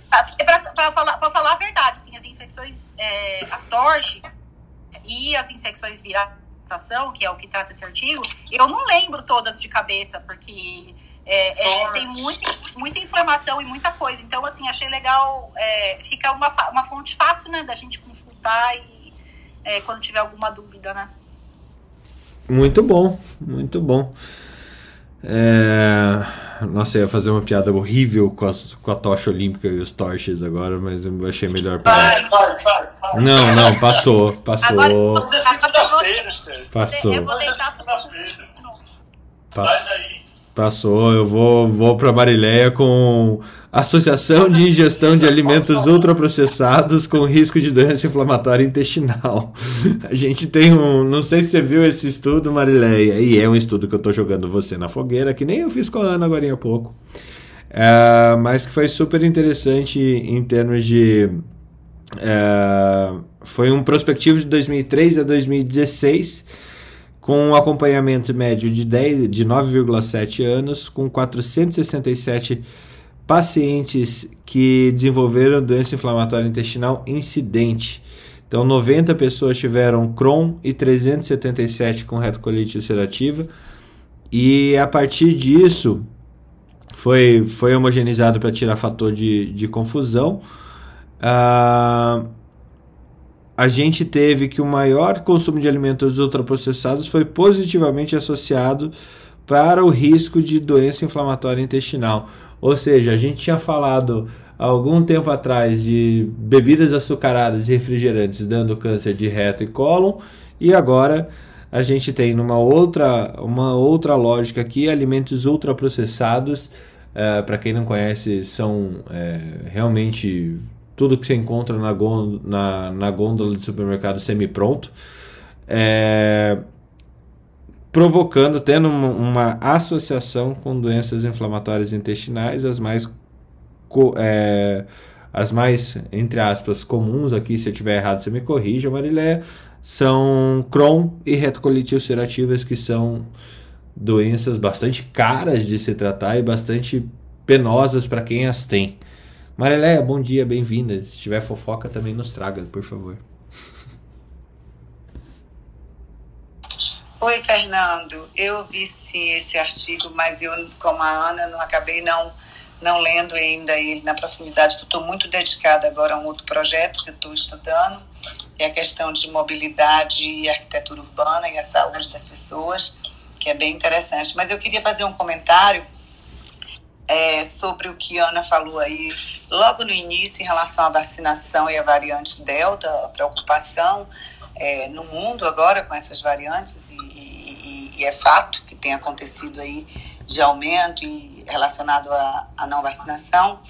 Para falar, pra falar a verdade, assim, as infecções, é, as TORCH e as infecções virais, que é o que trata esse artigo, eu não lembro todas de cabeça, porque é, é, tem muita, muita informação e muita coisa. Então, assim, achei legal. É, fica uma, uma fonte fácil, né, da gente consultar e é, quando tiver alguma dúvida, né? Muito bom, muito bom. É... Nossa, eu ia fazer uma piada horrível com a, com a tocha olímpica e os torches agora, mas eu achei melhor para. Não, não, passou, passou. Agora, passou. Eu vou deitar Passou, eu vou, vou para Marileia com Associação de Ingestão de Alimentos Ultraprocessados com Risco de Doença Inflamatória Intestinal. A gente tem um. Não sei se você viu esse estudo, Marileia, e é um estudo que eu estou jogando você na fogueira, que nem eu fiz com a Ana agora há pouco. É, mas que foi super interessante em termos de. É, foi um prospectivo de 2003 a 2016 com um acompanhamento médio de, 10, de 9,7 anos, com 467 pacientes que desenvolveram doença inflamatória intestinal incidente. Então, 90 pessoas tiveram Crohn e 377 com retocolite ulcerativa. E a partir disso, foi, foi homogeneizado para tirar fator de, de confusão. Uh, a gente teve que o maior consumo de alimentos ultraprocessados foi positivamente associado para o risco de doença inflamatória intestinal. Ou seja, a gente tinha falado há algum tempo atrás de bebidas açucaradas e refrigerantes dando câncer de reto e cólon, e agora a gente tem numa outra, uma outra lógica aqui alimentos ultraprocessados. Uh, para quem não conhece, são é, realmente tudo que você encontra na, gôndola, na, na gôndola de supermercado semi-pronto. É, provocando, tendo uma, associação com doenças inflamatórias intestinais, as mais, é, as mais, entre aspas, comuns aqui, se eu estiver errado, você me corrija, Marilé, são Crohn e retocolite ulcerativas, que são doenças bastante caras de se tratar e bastante penosas para quem as tem. Marileia, bom dia, bem-vinda. Se tiver fofoca, também nos traga, por favor. Oi, Fernando. Eu vi sim esse artigo, mas eu, como a Ana, não acabei não não lendo ainda ele na profundidade, porque estou muito dedicada agora a um outro projeto que estou estudando, é a questão de mobilidade e arquitetura urbana e a saúde das pessoas, que é bem interessante. Mas eu queria fazer um comentário é, sobre o que a Ana falou aí logo no início em relação à vacinação e à variante Delta, a preocupação é, no mundo agora com essas variantes e, e, e, é fato que tem acontecido aí de aumento e relacionado à, não vacinação.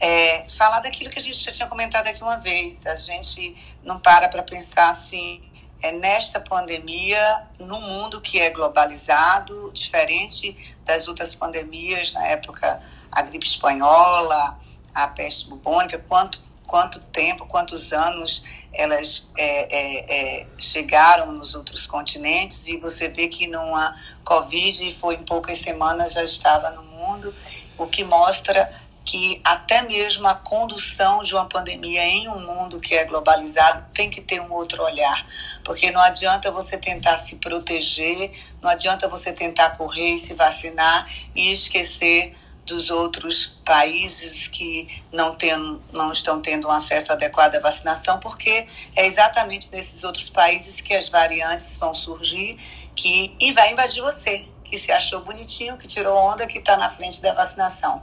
É, falar daquilo que a gente já tinha comentado aqui uma vez, a gente não para para pensar assim, é nesta pandemia, no mundo que é globalizado, diferente das outras pandemias, na época a gripe espanhola, a peste bubônica, quanto quanto tempo, quantos anos elas é, é, é, chegaram nos outros continentes e você vê que numa Covid foi em poucas semanas já estava no mundo, o que mostra que até mesmo a condução de uma pandemia em um mundo que é globalizado tem que ter um outro olhar, porque não adianta você tentar se proteger, não adianta você tentar correr e se vacinar e esquecer dos outros países que não, tem, não estão tendo um acesso adequado à vacinação, porque é exatamente nesses outros países que as variantes vão surgir que, e vai invadir você que se achou bonitinho, que tirou onda, que está na frente da vacinação.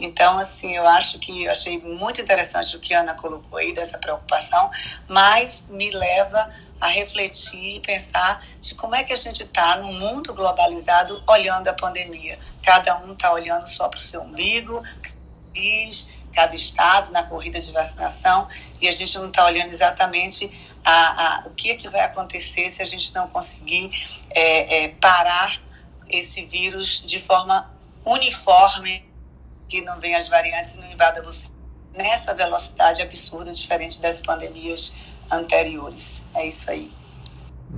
Então, assim, eu acho que eu achei muito interessante o que a Ana colocou aí dessa preocupação, mas me leva a refletir e pensar de como é que a gente está no mundo globalizado olhando a pandemia. Cada um está olhando só para o seu umbigo, cada estado na corrida de vacinação, e a gente não está olhando exatamente a, a, o que, é que vai acontecer se a gente não conseguir é, é, parar esse vírus de forma uniforme, que não venha as variantes e não invada você nessa velocidade absurda, diferente das pandemias anteriores. É isso aí.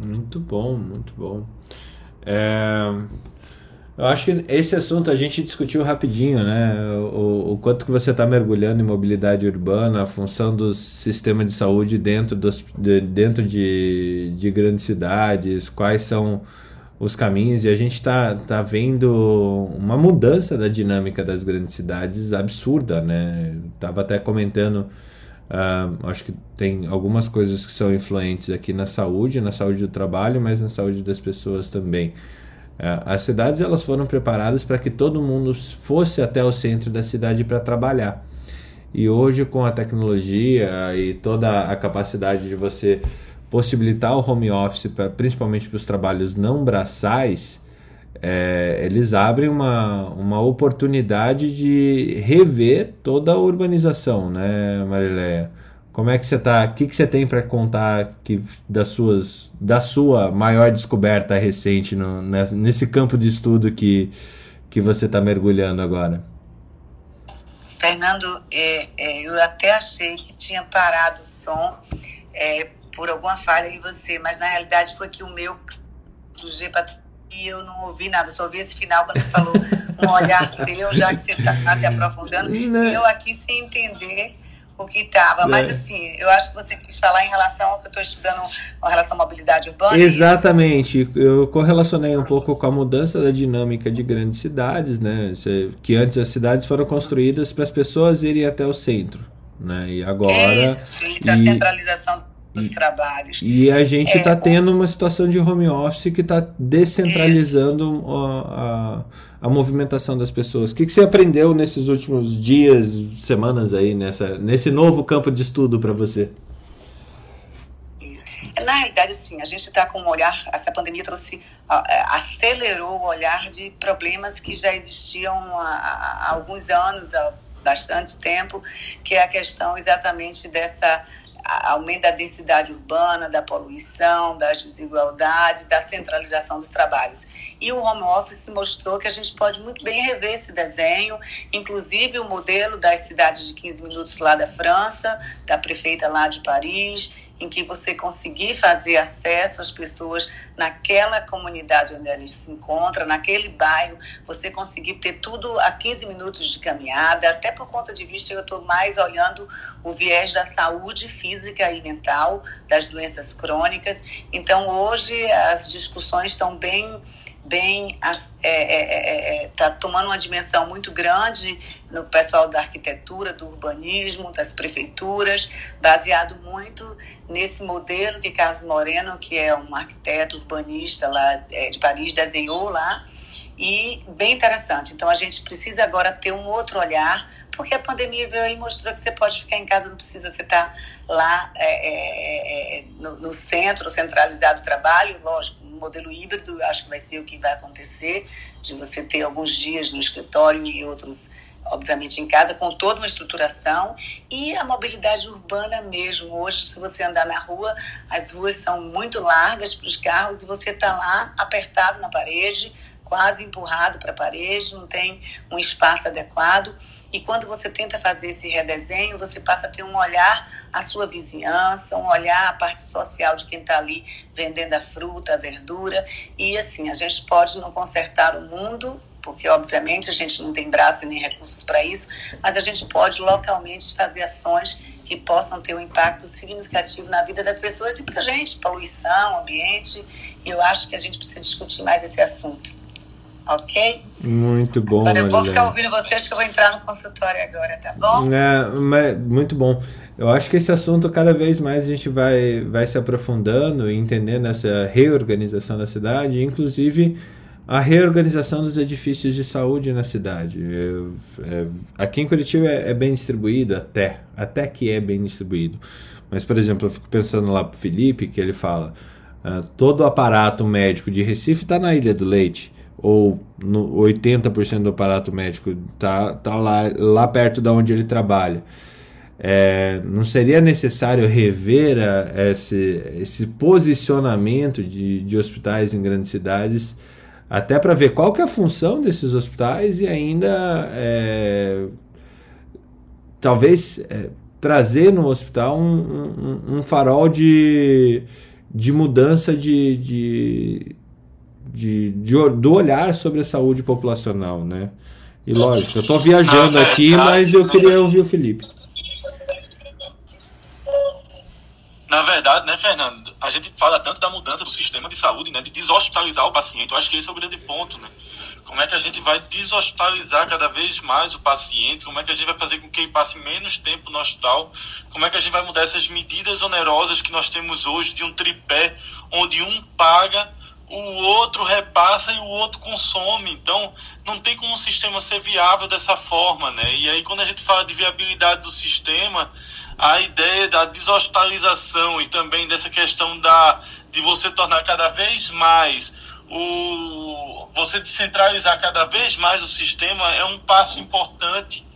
Muito bom, muito bom. É... Eu acho que esse assunto a gente discutiu rapidinho, né? O, o quanto que você está mergulhando em mobilidade urbana, a função do sistema de saúde dentro, dos, de, dentro de, de grandes cidades, quais são os caminhos e a gente está tá vendo uma mudança da dinâmica das grandes cidades absurda, né? Tava até comentando, uh, acho que tem algumas coisas que são influentes aqui na saúde, na saúde do trabalho, mas na saúde das pessoas também. Uh, as cidades elas foram preparadas para que todo mundo fosse até o centro da cidade para trabalhar. E hoje com a tecnologia e toda a capacidade de você possibilitar o home office, pra, principalmente para os trabalhos não braçais, é, eles abrem uma, uma oportunidade de rever toda a urbanização, né, Marileia? Como é que você tá? O que, que você tem para contar que, das suas, da sua maior descoberta recente no, nesse campo de estudo que, que você está mergulhando agora? Fernando, é, é, eu até achei que tinha parado o som é, por alguma falha em você, mas na realidade foi que o meu do G e eu não ouvi nada, só ouvi esse final quando você falou um olhar seu, já que você está se aprofundando, né? eu aqui sem entender o que estava. Mas é. assim, eu acho que você quis falar em relação ao que eu estou estudando com relação à mobilidade urbana. É Exatamente. Eu correlacionei um pouco com a mudança da dinâmica de grandes cidades, né? Que antes as cidades foram construídas para as pessoas irem até o centro. Né? E agora. Isso, e a centralização dos e, trabalhos. E a gente está é, tendo uma situação de home office que está descentralizando a, a, a, movimentação das pessoas. O que, que você aprendeu nesses últimos dias, semanas aí, nessa, nesse novo campo de estudo para você? Na realidade, sim, a gente está com um olhar, essa pandemia trouxe, é, acelerou o olhar de problemas que já existiam há, há alguns anos, há bastante tempo, que é a questão exatamente dessa aumento da densidade urbana, da poluição, das desigualdades, da centralização dos trabalhos. E o home office mostrou que a gente pode muito bem rever esse desenho, inclusive o modelo das cidades de 15 minutos lá da França, da prefeita lá de Paris, em que você conseguir fazer acesso às pessoas naquela comunidade onde elas se encontram, naquele bairro, você conseguir ter tudo a 15 minutos de caminhada, até por conta de vista eu estou mais olhando o viés da saúde física e mental, das doenças crônicas. Então, hoje as discussões estão bem bem está é, é, é, é tá tomando uma dimensão muito grande no pessoal da arquitetura, do urbanismo, das prefeituras, baseado muito nesse modelo que Carlos Moreno, que é um arquiteto urbanista lá é, de Paris, desenhou lá, e bem interessante. Então a gente precisa agora ter um outro olhar, porque a pandemia veio aí e mostrou que você pode ficar em casa, não precisa você estar tá lá é, é, no, no centro, centralizado do trabalho, lógico modelo híbrido, acho que vai ser o que vai acontecer, de você ter alguns dias no escritório e outros, obviamente, em casa, com toda uma estruturação. E a mobilidade urbana mesmo. Hoje, se você andar na rua, as ruas são muito largas para os carros e você está lá apertado na parede, quase empurrado para a parede, não tem um espaço adequado. E quando você tenta fazer esse redesenho, você passa a ter um olhar à sua vizinhança, um olhar à parte social de quem está ali vendendo a fruta, a verdura. E assim, a gente pode não consertar o mundo, porque obviamente a gente não tem braço nem recursos para isso, mas a gente pode localmente fazer ações que possam ter um impacto significativo na vida das pessoas e para a gente, poluição, ambiente. E eu acho que a gente precisa discutir mais esse assunto. Ok? Muito bom. Agora eu vou ficar ouvindo vocês que eu vou entrar no consultório agora, tá bom? É, muito bom. Eu acho que esse assunto cada vez mais a gente vai, vai se aprofundando e entendendo essa reorganização da cidade, inclusive a reorganização dos edifícios de saúde na cidade. Eu, é, aqui em Curitiba é, é, bem distribuído, até, até que é bem distribuído. Mas, por exemplo, eu fico pensando lá pro Felipe, que ele fala: uh, todo o aparato médico de Recife está na Ilha do Leite ou no 80% do aparato médico tá, tá lá, lá perto da onde ele trabalha. É, não seria necessário rever a, esse, esse posicionamento de, de hospitais em grandes cidades, até para ver qual que é a função desses hospitais e ainda é, talvez é, trazer no hospital um, um, um farol de, de mudança de, de de, de, do olhar sobre a saúde populacional, né? E lógico, eu estou viajando aqui, mas eu queria ouvir o Felipe. Na verdade, né, Fernando, a gente fala tanto da mudança do sistema de saúde, né, de deshospitalizar o paciente. Eu acho que esse é o grande ponto, né? Como é que a gente vai deshospitalizar cada vez mais o paciente? Como é que a gente vai fazer com que ele passe menos tempo no hospital? Como é que a gente vai mudar essas medidas onerosas que nós temos hoje de um tripé, onde um paga o outro repassa e o outro consome. Então, não tem como o sistema ser viável dessa forma, né? E aí, quando a gente fala de viabilidade do sistema, a ideia da deshospitalização e também dessa questão da, de você tornar cada vez mais o você descentralizar cada vez mais o sistema é um passo importante,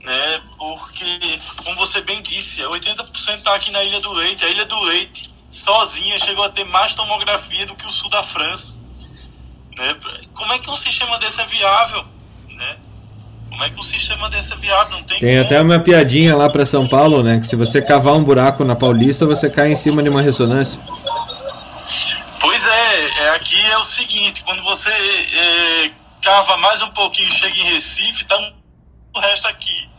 né? Porque, como você bem disse, 80% está aqui na Ilha do Leite. A Ilha do Leite sozinha chegou a ter mais tomografia do que o sul da França. Né? Como é que um sistema desse é viável? Né? Como é que um sistema desse é viável? Não tem tem como. até uma piadinha lá para São Paulo, né? Que se você cavar um buraco na Paulista, você cai em cima de uma ressonância. Pois é, é aqui é o seguinte, quando você é, cava mais um pouquinho e chega em Recife, tá o resto aqui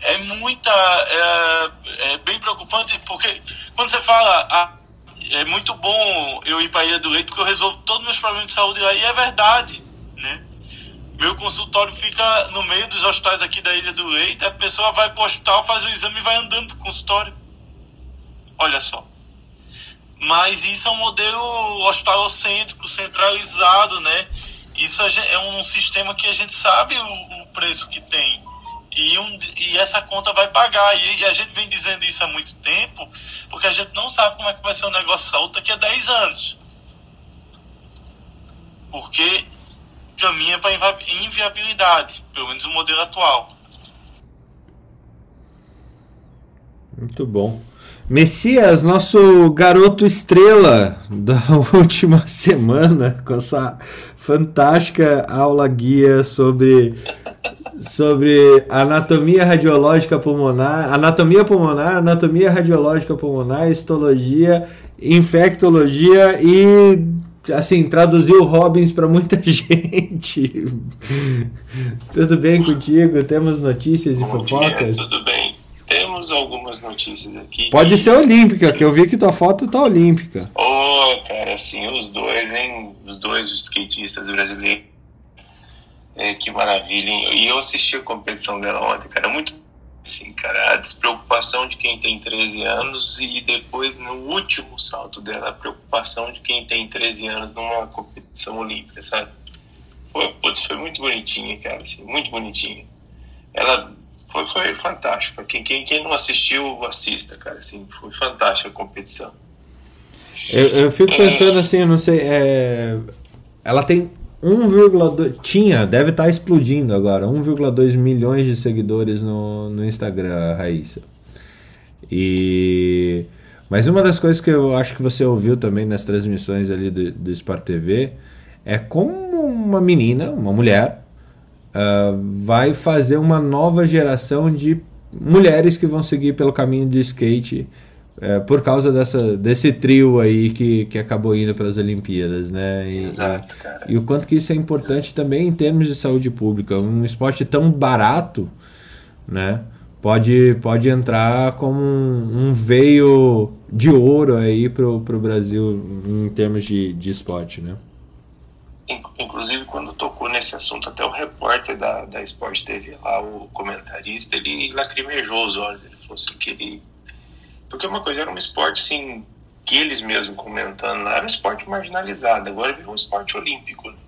é muita. É, é, bem preocupante, porque quando você fala. Ah, é muito bom eu ir para a Ilha do Leite porque eu resolvo todos os meus problemas de saúde lá e é verdade, né? Meu consultório fica no meio dos hospitais aqui da Ilha do Leite, a pessoa vai para o hospital, faz o exame e vai andando para o consultório. Olha só. Mas isso é um modelo hospitalocêntrico, centralizado, né? Isso é um sistema que a gente sabe o preço que tem e, um, e essa conta vai pagar. E, e, a gente vem dizendo isso há muito tempo, porque a gente não sabe como é que vai ser o negócio saúde daqui a 10 anos. Porque caminha para inviabilidade, pelo menos o modelo atual. Muito bom. Messias, nosso garoto estrela da última semana, com essa fantástica aula guia sobre sobre anatomia radiológica pulmonar, anatomia pulmonar, anatomia radiológica pulmonar, histologia, infectologia e assim, traduziu Robbins para muita gente. tudo bem contigo? Temos notícias e fofocas? Dia, tudo bem. Temos algumas notícias aqui. Pode ser olímpica, que eu vi que tua foto tá olímpica. Ô, oh, cara, assim, os dois, hein? Os dois skatistas brasileiros é, que maravilha, hein? E eu assisti a competição dela ontem, cara, muito assim, cara, a despreocupação de quem tem 13 anos e depois no último salto dela, a preocupação de quem tem 13 anos numa competição olímpica, sabe? Foi, putz, foi muito bonitinha, cara, assim, muito bonitinha. Ela foi, foi fantástica. Quem, quem, quem não assistiu, assista, cara, assim, foi fantástica a competição. Eu, eu fico pensando é... assim, eu não sei, é... ela tem 1,2 tinha, deve estar tá explodindo agora, 1,2 milhões de seguidores no, no Instagram, Raíssa. E mas uma das coisas que eu acho que você ouviu também nas transmissões ali do, do Sport TV É como uma menina, uma mulher, uh, vai fazer uma nova geração de mulheres que vão seguir pelo caminho do skate é, por causa dessa, desse trio aí que, que acabou indo para as Olimpíadas, né? E, Exato, cara. E, e, o quanto que isso é importante também em termos de saúde pública. Um esporte tão barato, né? Pode, pode entrar como um, um veio de ouro aí pro, pro Brasil em termos de, de esporte, né? Inclusive, quando tocou nesse assunto, até o repórter da, da Sport TV lá, o comentarista, ele lacrimejou os olhos. Ele falou assim que ele porque uma coisa era um esporte, assim, que eles mesmos comentando lá, era um esporte marginalizado, agora virou um esporte olímpico. Né?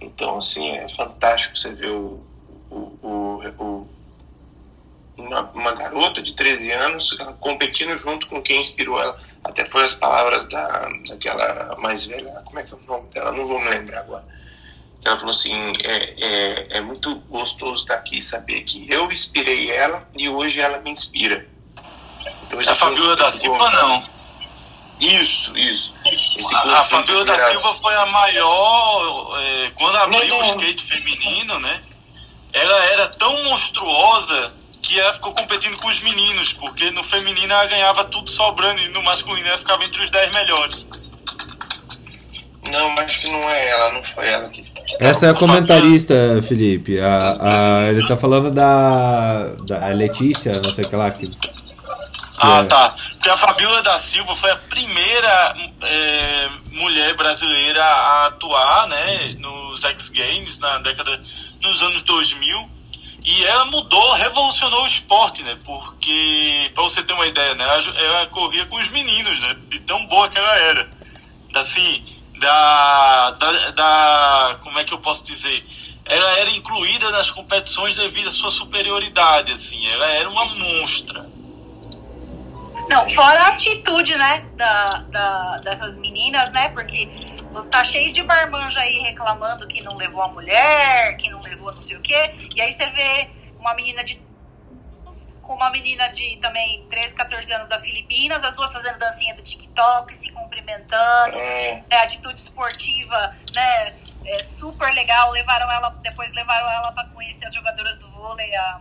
Então, assim, é fantástico você ver o, o, o, o uma, uma, garota de 13 anos competindo junto com quem inspirou ela. Até foi as palavras da, daquela mais velha, como é que é o nome dela? Não vou me lembrar agora. Ela falou assim: é, é, é muito gostoso estar aqui e saber que eu inspirei ela e hoje ela me inspira. Então, a Fabiola da Silva não. Isso, isso. a, a Fabiola da Silva foi a maior. É, quando abriu o skate feminino, né? Ela era tão monstruosa que ela ficou competindo com os meninos, porque no feminino ela ganhava tudo sobrando e no masculino ela ficava entre os 10 melhores. Não, acho que não é ela, não foi ela que. Essa é a comentarista, Felipe. A, a, ele tá falando da, da Letícia, não sei o que lá, que ah, é. tá. Porque a Fabiola da Silva foi a primeira é, mulher brasileira a atuar né, nos X Games na década, nos anos 2000. E ela mudou, revolucionou o esporte, né? Porque, para você ter uma ideia, né? Ela, ela, corria com os meninos, né? De tão boa que ela era. Assim, da, da, da. Como é que eu posso dizer? Ela era incluída nas competições devido à sua superioridade, assim. Ela era uma monstra não, fora a atitude, né, da, da, dessas meninas, né, porque você tá cheio de marmanja aí reclamando que não levou a mulher, que não levou não sei o quê, e aí você vê uma menina de com uma menina de também 13, 14 anos da Filipinas, as duas fazendo dancinha do TikTok, se cumprimentando, é. é atitude esportiva, né, é super legal, levaram ela, depois levaram ela para conhecer as jogadoras do vôlei, a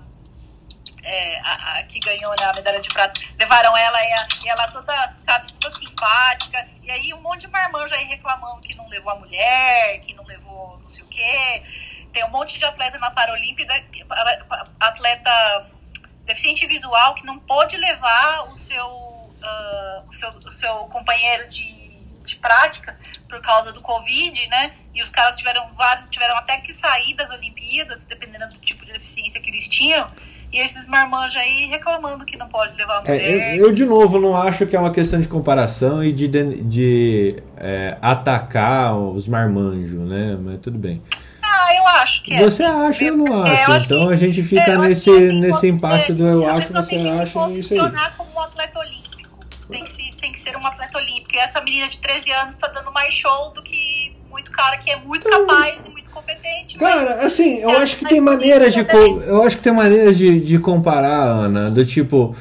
é, a, a, que ganhou né, a medalha de prata, levaram ela e, a, e, ela toda, sabe, toda simpática. E aí um monte de marmanjo aí reclamando que não levou a mulher, que não levou não sei o quê. Tem um monte de atleta na Paralímpida, atleta deficiente visual que não pôde levar o seu, uh, o seu, o seu companheiro de, de prática por causa do Covid, né? E os caras tiveram vários, tiveram até que sair das Olimpíadas, dependendo do tipo de deficiência que eles tinham. E esses marmanjos aí reclamando que não pode levar a mulher. É, eu, eu, de novo, não acho que é uma questão de comparação e de, de, de é, atacar os marmanjos, né? Mas tudo bem. Ah, eu acho que é. Você acha, eu não é, acho. Eu então que, a gente fica nesse, assim, nesse impasse do eu acho, você acha, e isso aí. funcionar como um atleta olímpico. Tem que, se, tem que ser um atleta olímpico. E essa menina de 13 anos está dando mais show do que muito cara que é muito então, capaz e muito competente. Cara, assim, eu acho que tem maneiras de. Eu acho que tem maneiras de, de comparar, Ana, do tipo.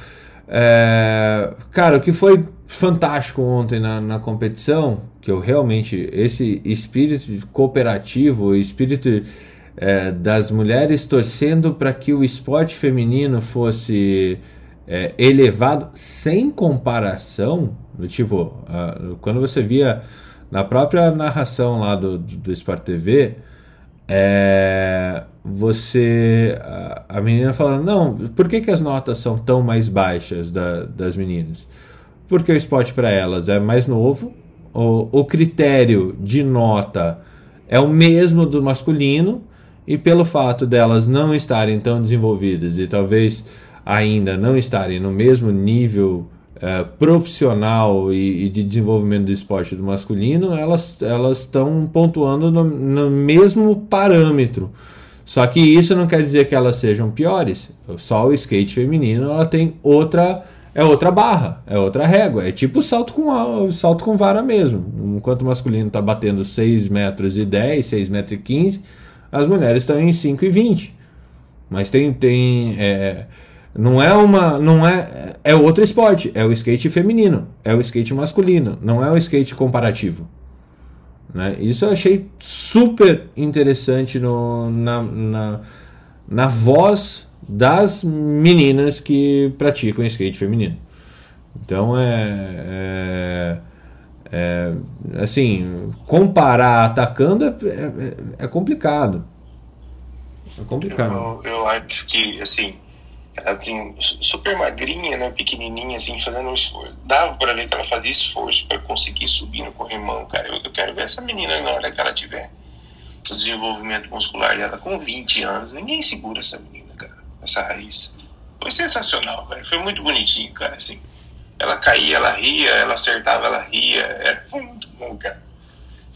É, cara, o que foi fantástico ontem na, na competição, que eu realmente. Esse espírito cooperativo, espírito é, das mulheres torcendo para que o esporte feminino fosse é, elevado sem comparação. Do tipo, quando você via na própria narração lá do, do, do Sport TV, é, você. A, menina falando, não, por que, que as notas são tão mais baixas da, das meninas? Porque o esporte para elas é mais novo, o, o critério de nota é o mesmo do masculino, e pelo fato delas não estarem tão desenvolvidas e talvez ainda não estarem no mesmo nível é, profissional e, e, de desenvolvimento do esporte do masculino, elas elas estão pontuando no, no, mesmo parâmetro. Só que isso não quer dizer que elas sejam piores. Só o skate feminino ela tem outra é outra barra, é outra régua. É tipo salto com salto com vara mesmo. Enquanto o masculino está batendo 6 metros e 10, 6 metros e 15, as mulheres estão em 5 e 20. Mas tem, tem é, não é uma. Não é. É outro esporte. É o skate feminino. É o skate masculino. Não é o skate comparativo. Né? Isso eu achei super interessante no, na, na, na voz das meninas que praticam skate feminino. Então é, é, é assim, comparar atacando é, é, é complicado. É complicado. Eu, eu acho que, assim, assim, super magrinha, né, pequenininha, assim, fazendo um esforço. Dava para ver que ela fazia esforço para conseguir subir no corrimão, cara. Eu, eu, quero ver essa menina na hora que ela tiver o desenvolvimento muscular dela com 20 anos. Ninguém segura essa menina, cara, essa raiz. Foi sensacional, velho. Foi muito bonitinho, cara, assim. Ela caía, ela ria, ela acertava, ela ria. Era, foi muito bom, cara.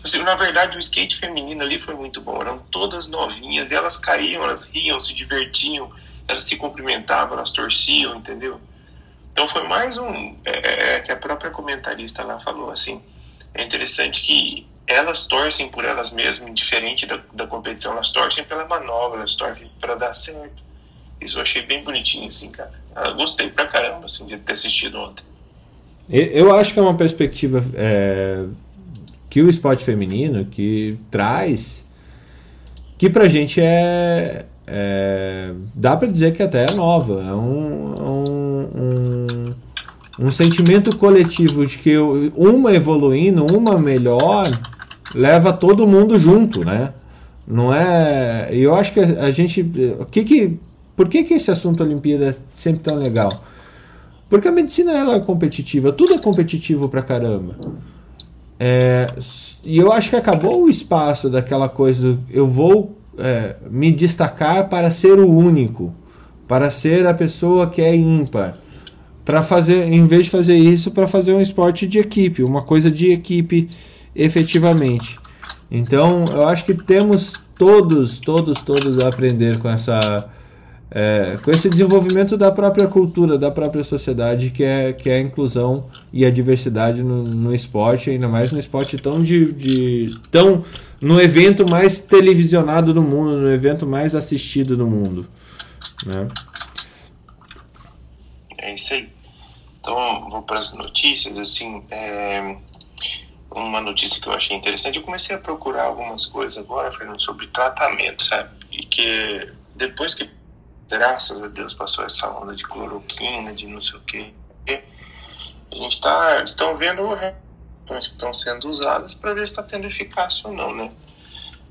Assim, na verdade, o skate feminino ali foi muito bom. Eram todas novinhas e elas caíam, elas riam, se divertiam elas se cumprimentavam, elas torciam, entendeu? Então foi mais um é, é, é, que a própria comentarista lá falou assim, é interessante que elas torcem por elas mesmas, indiferente da, da competição, elas torcem pela manobra, elas torcem para dar certo. Isso eu achei bem bonitinho, assim, cara. Eu gostei pra caramba, assim, de ter assistido ontem. Eu acho que é uma perspectiva é, que o esporte feminino que traz que pra gente é, é, dá para dizer que até é nova. É um, um, um, um, sentimento coletivo de que uma evoluindo, uma melhor, leva todo mundo junto, né? Não é. Eu acho que a gente. O que que, por que, que esse assunto Olimpíada é sempre tão legal? Porque a medicina ela é competitiva, tudo é competitivo pra caramba. É, e eu acho que acabou o espaço daquela coisa. Eu vou é, me destacar para ser o único, para ser a pessoa que é ímpar, para fazer, em vez de fazer isso, para fazer um esporte de equipe, uma coisa de equipe efetivamente. Então, eu acho que temos todos, todos, todos a aprender com essa é, com esse desenvolvimento da própria cultura, da própria sociedade, que é, que é a inclusão e a diversidade no, no esporte, ainda mais no esporte tão de, de tão no evento mais televisionado do mundo, no evento mais assistido do mundo, né? É isso aí. Então, vou para as notícias, assim, é, uma notícia que eu achei interessante, eu comecei a procurar algumas coisas agora, Fernando, sobre tratamento, sabe? E que depois que graças a Deus passou essa onda de cloroquina, de não sei o quê. A gente está, estão vendo que estão sendo usadas para ver se está tendo eficácia ou não, né?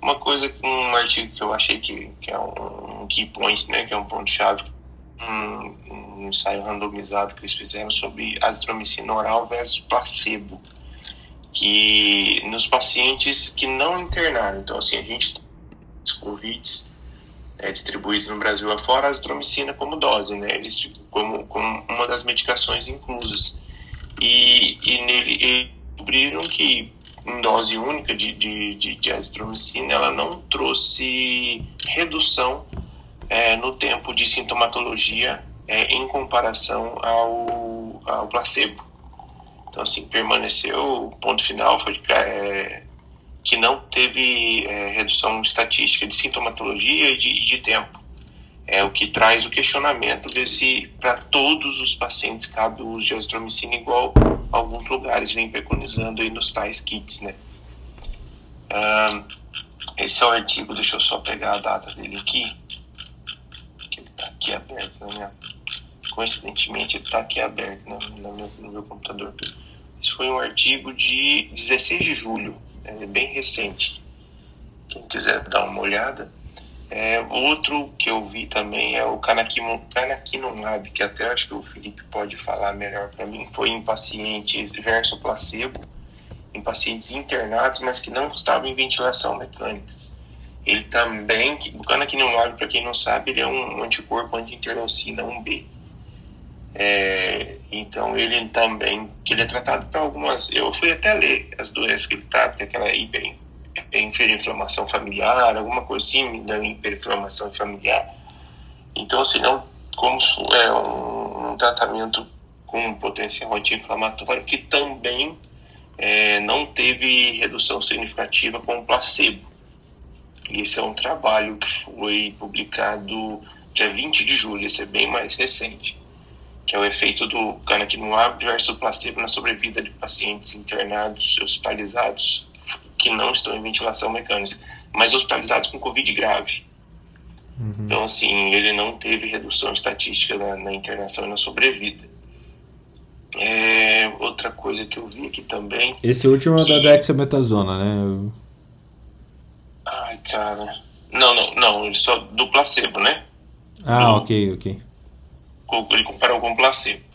Uma coisa, um artigo que eu achei que, que é um, key point, né, que é um ponto-chave, um, um, ensaio randomizado que eles fizeram sobre azitromicina oral versus placebo, que nos pacientes que não internaram, então assim, a gente os Covid é, distribuídos no Brasil afora, a azitromicina como dose, né? Eles como, como uma das medicações inclusas. E, e nele descobriram que em dose única de, de, de, de azitromicina ela não trouxe redução é, no tempo de sintomatologia é, em comparação ao, ao placebo. Então, assim, permaneceu, o ponto final foi é, que não teve é, redução estatística de sintomatologia e de, de, tempo. É o que traz o questionamento de se para todos os pacientes cabe o uso de azitromicina igual alguns lugares vêm preconizando aí nos tais kits, né? Esse é o artigo, deixa eu só pegar a data dele aqui, que ele está aqui aberto, né? Coincidentemente ele está aqui aberto né? no, meu, no meu computador. Esse foi um artigo de 16 de julho é bem recente. Quem quiser dar uma olhada. É, outro que eu vi também é o Canakinumab, que até acho que o Felipe pode falar melhor para mim. Foi em pacientes versus placebo, em pacientes internados, mas que não estavam em ventilação mecânica. Ele também, o Canakinumab, para quem não sabe, ele é um anticorpo anti-interleucina 1B. É, então ele também, que ele é tratado para algumas, eu fui até ler as doenças que ele trata, que é aquela hiper, hiperinflamação familiar, alguma coisa assim, da hiperinflamação familiar. Então, assim, não, como é um, tratamento com potencial anti-inflamatório que também é, não teve redução significativa com o placebo. Esse é um trabalho que foi publicado dia 20 de julho, esse é bem mais recente que é o efeito do canakinumab versus placebo na sobrevida de pacientes internados hospitalizados que não estão em ventilação mecânica, mas hospitalizados com Covid grave. Uhum. Então, assim, ele não teve redução estatística na, na internação e na sobrevida. É, outra coisa que eu vi aqui também. Esse último é que... da dexametasona, né? Ai, cara. Não, não, não, ele só do placebo, né? Ah, do... ok, ok. Ele comparou com placebo.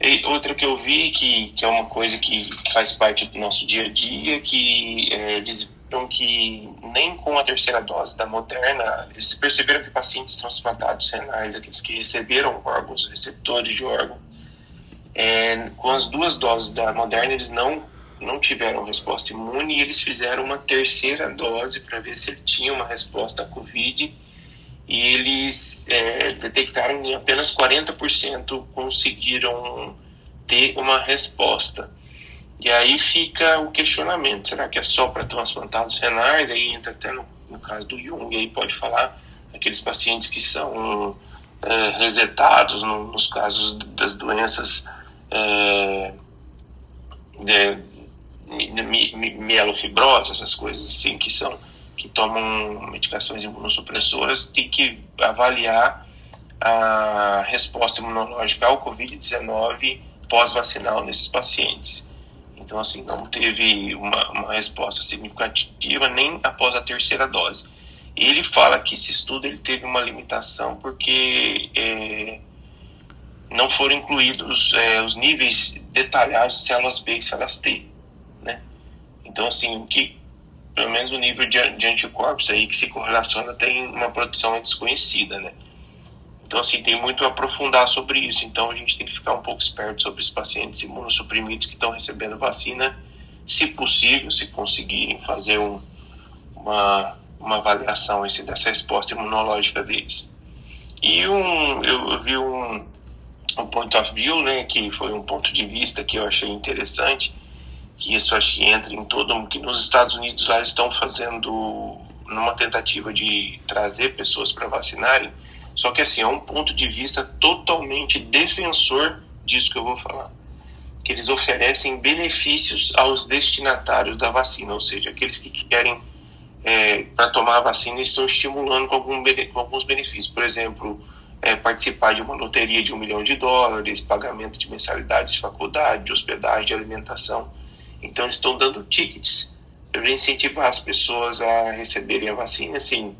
E outra que eu vi, que, que é uma coisa que faz parte do nosso dia a dia, que é, eles viram que nem com a terceira dose da Moderna, eles perceberam que pacientes transplantados renais, aqueles que receberam órgãos, receptores de órgão, é, com as duas doses da Moderna, eles não, não tiveram resposta imune e eles fizeram uma terceira dose para ver se ele tinha uma resposta à Covid e eles é, detectaram que apenas 40% conseguiram ter uma resposta. E aí fica o questionamento: será que é só para transplantados renais? Aí entra até no, no caso do Jung, aí pode falar aqueles pacientes que são é, resetados no, nos casos das doenças é, de, mielofibrose, essas coisas assim que são que tomam medicações imunossupressoras e que avaliar a resposta imunológica ao COVID-19 pós-vacinal nesses pacientes. Então, assim, não teve uma, uma, resposta significativa nem após a terceira dose. Ele fala que esse estudo ele teve uma limitação porque é, não foram incluídos é, os níveis detalhados de células B e células T, né? Então, assim, o que pelo menos o nível de, de anticorpos aí que se correlaciona tem uma produção desconhecida, né? Então, assim, tem muito a aprofundar sobre isso. Então, a gente tem que ficar um pouco esperto sobre os pacientes imunossuprimidos que estão recebendo vacina, se possível, se conseguirem fazer um, uma, uma avaliação esse, dessa resposta imunológica deles. E um, eu vi um, um point of view, né, que foi um ponto de vista que eu achei interessante, que isso acho que entra em todo que nos Estados Unidos lá estão fazendo numa tentativa de trazer pessoas para vacinarem, só que assim é um ponto de vista totalmente defensor disso que eu vou falar, que eles oferecem benefícios aos destinatários da vacina, ou seja, aqueles que querem é, para tomar a vacina estão estimulando com, algum, com alguns benefícios, por exemplo, é, participar de uma loteria de um milhão de dólares, pagamento de mensalidades de faculdade, de hospedagem, de alimentação. Então, eles estão dando tickets para incentivar as pessoas a receberem a vacina, assim.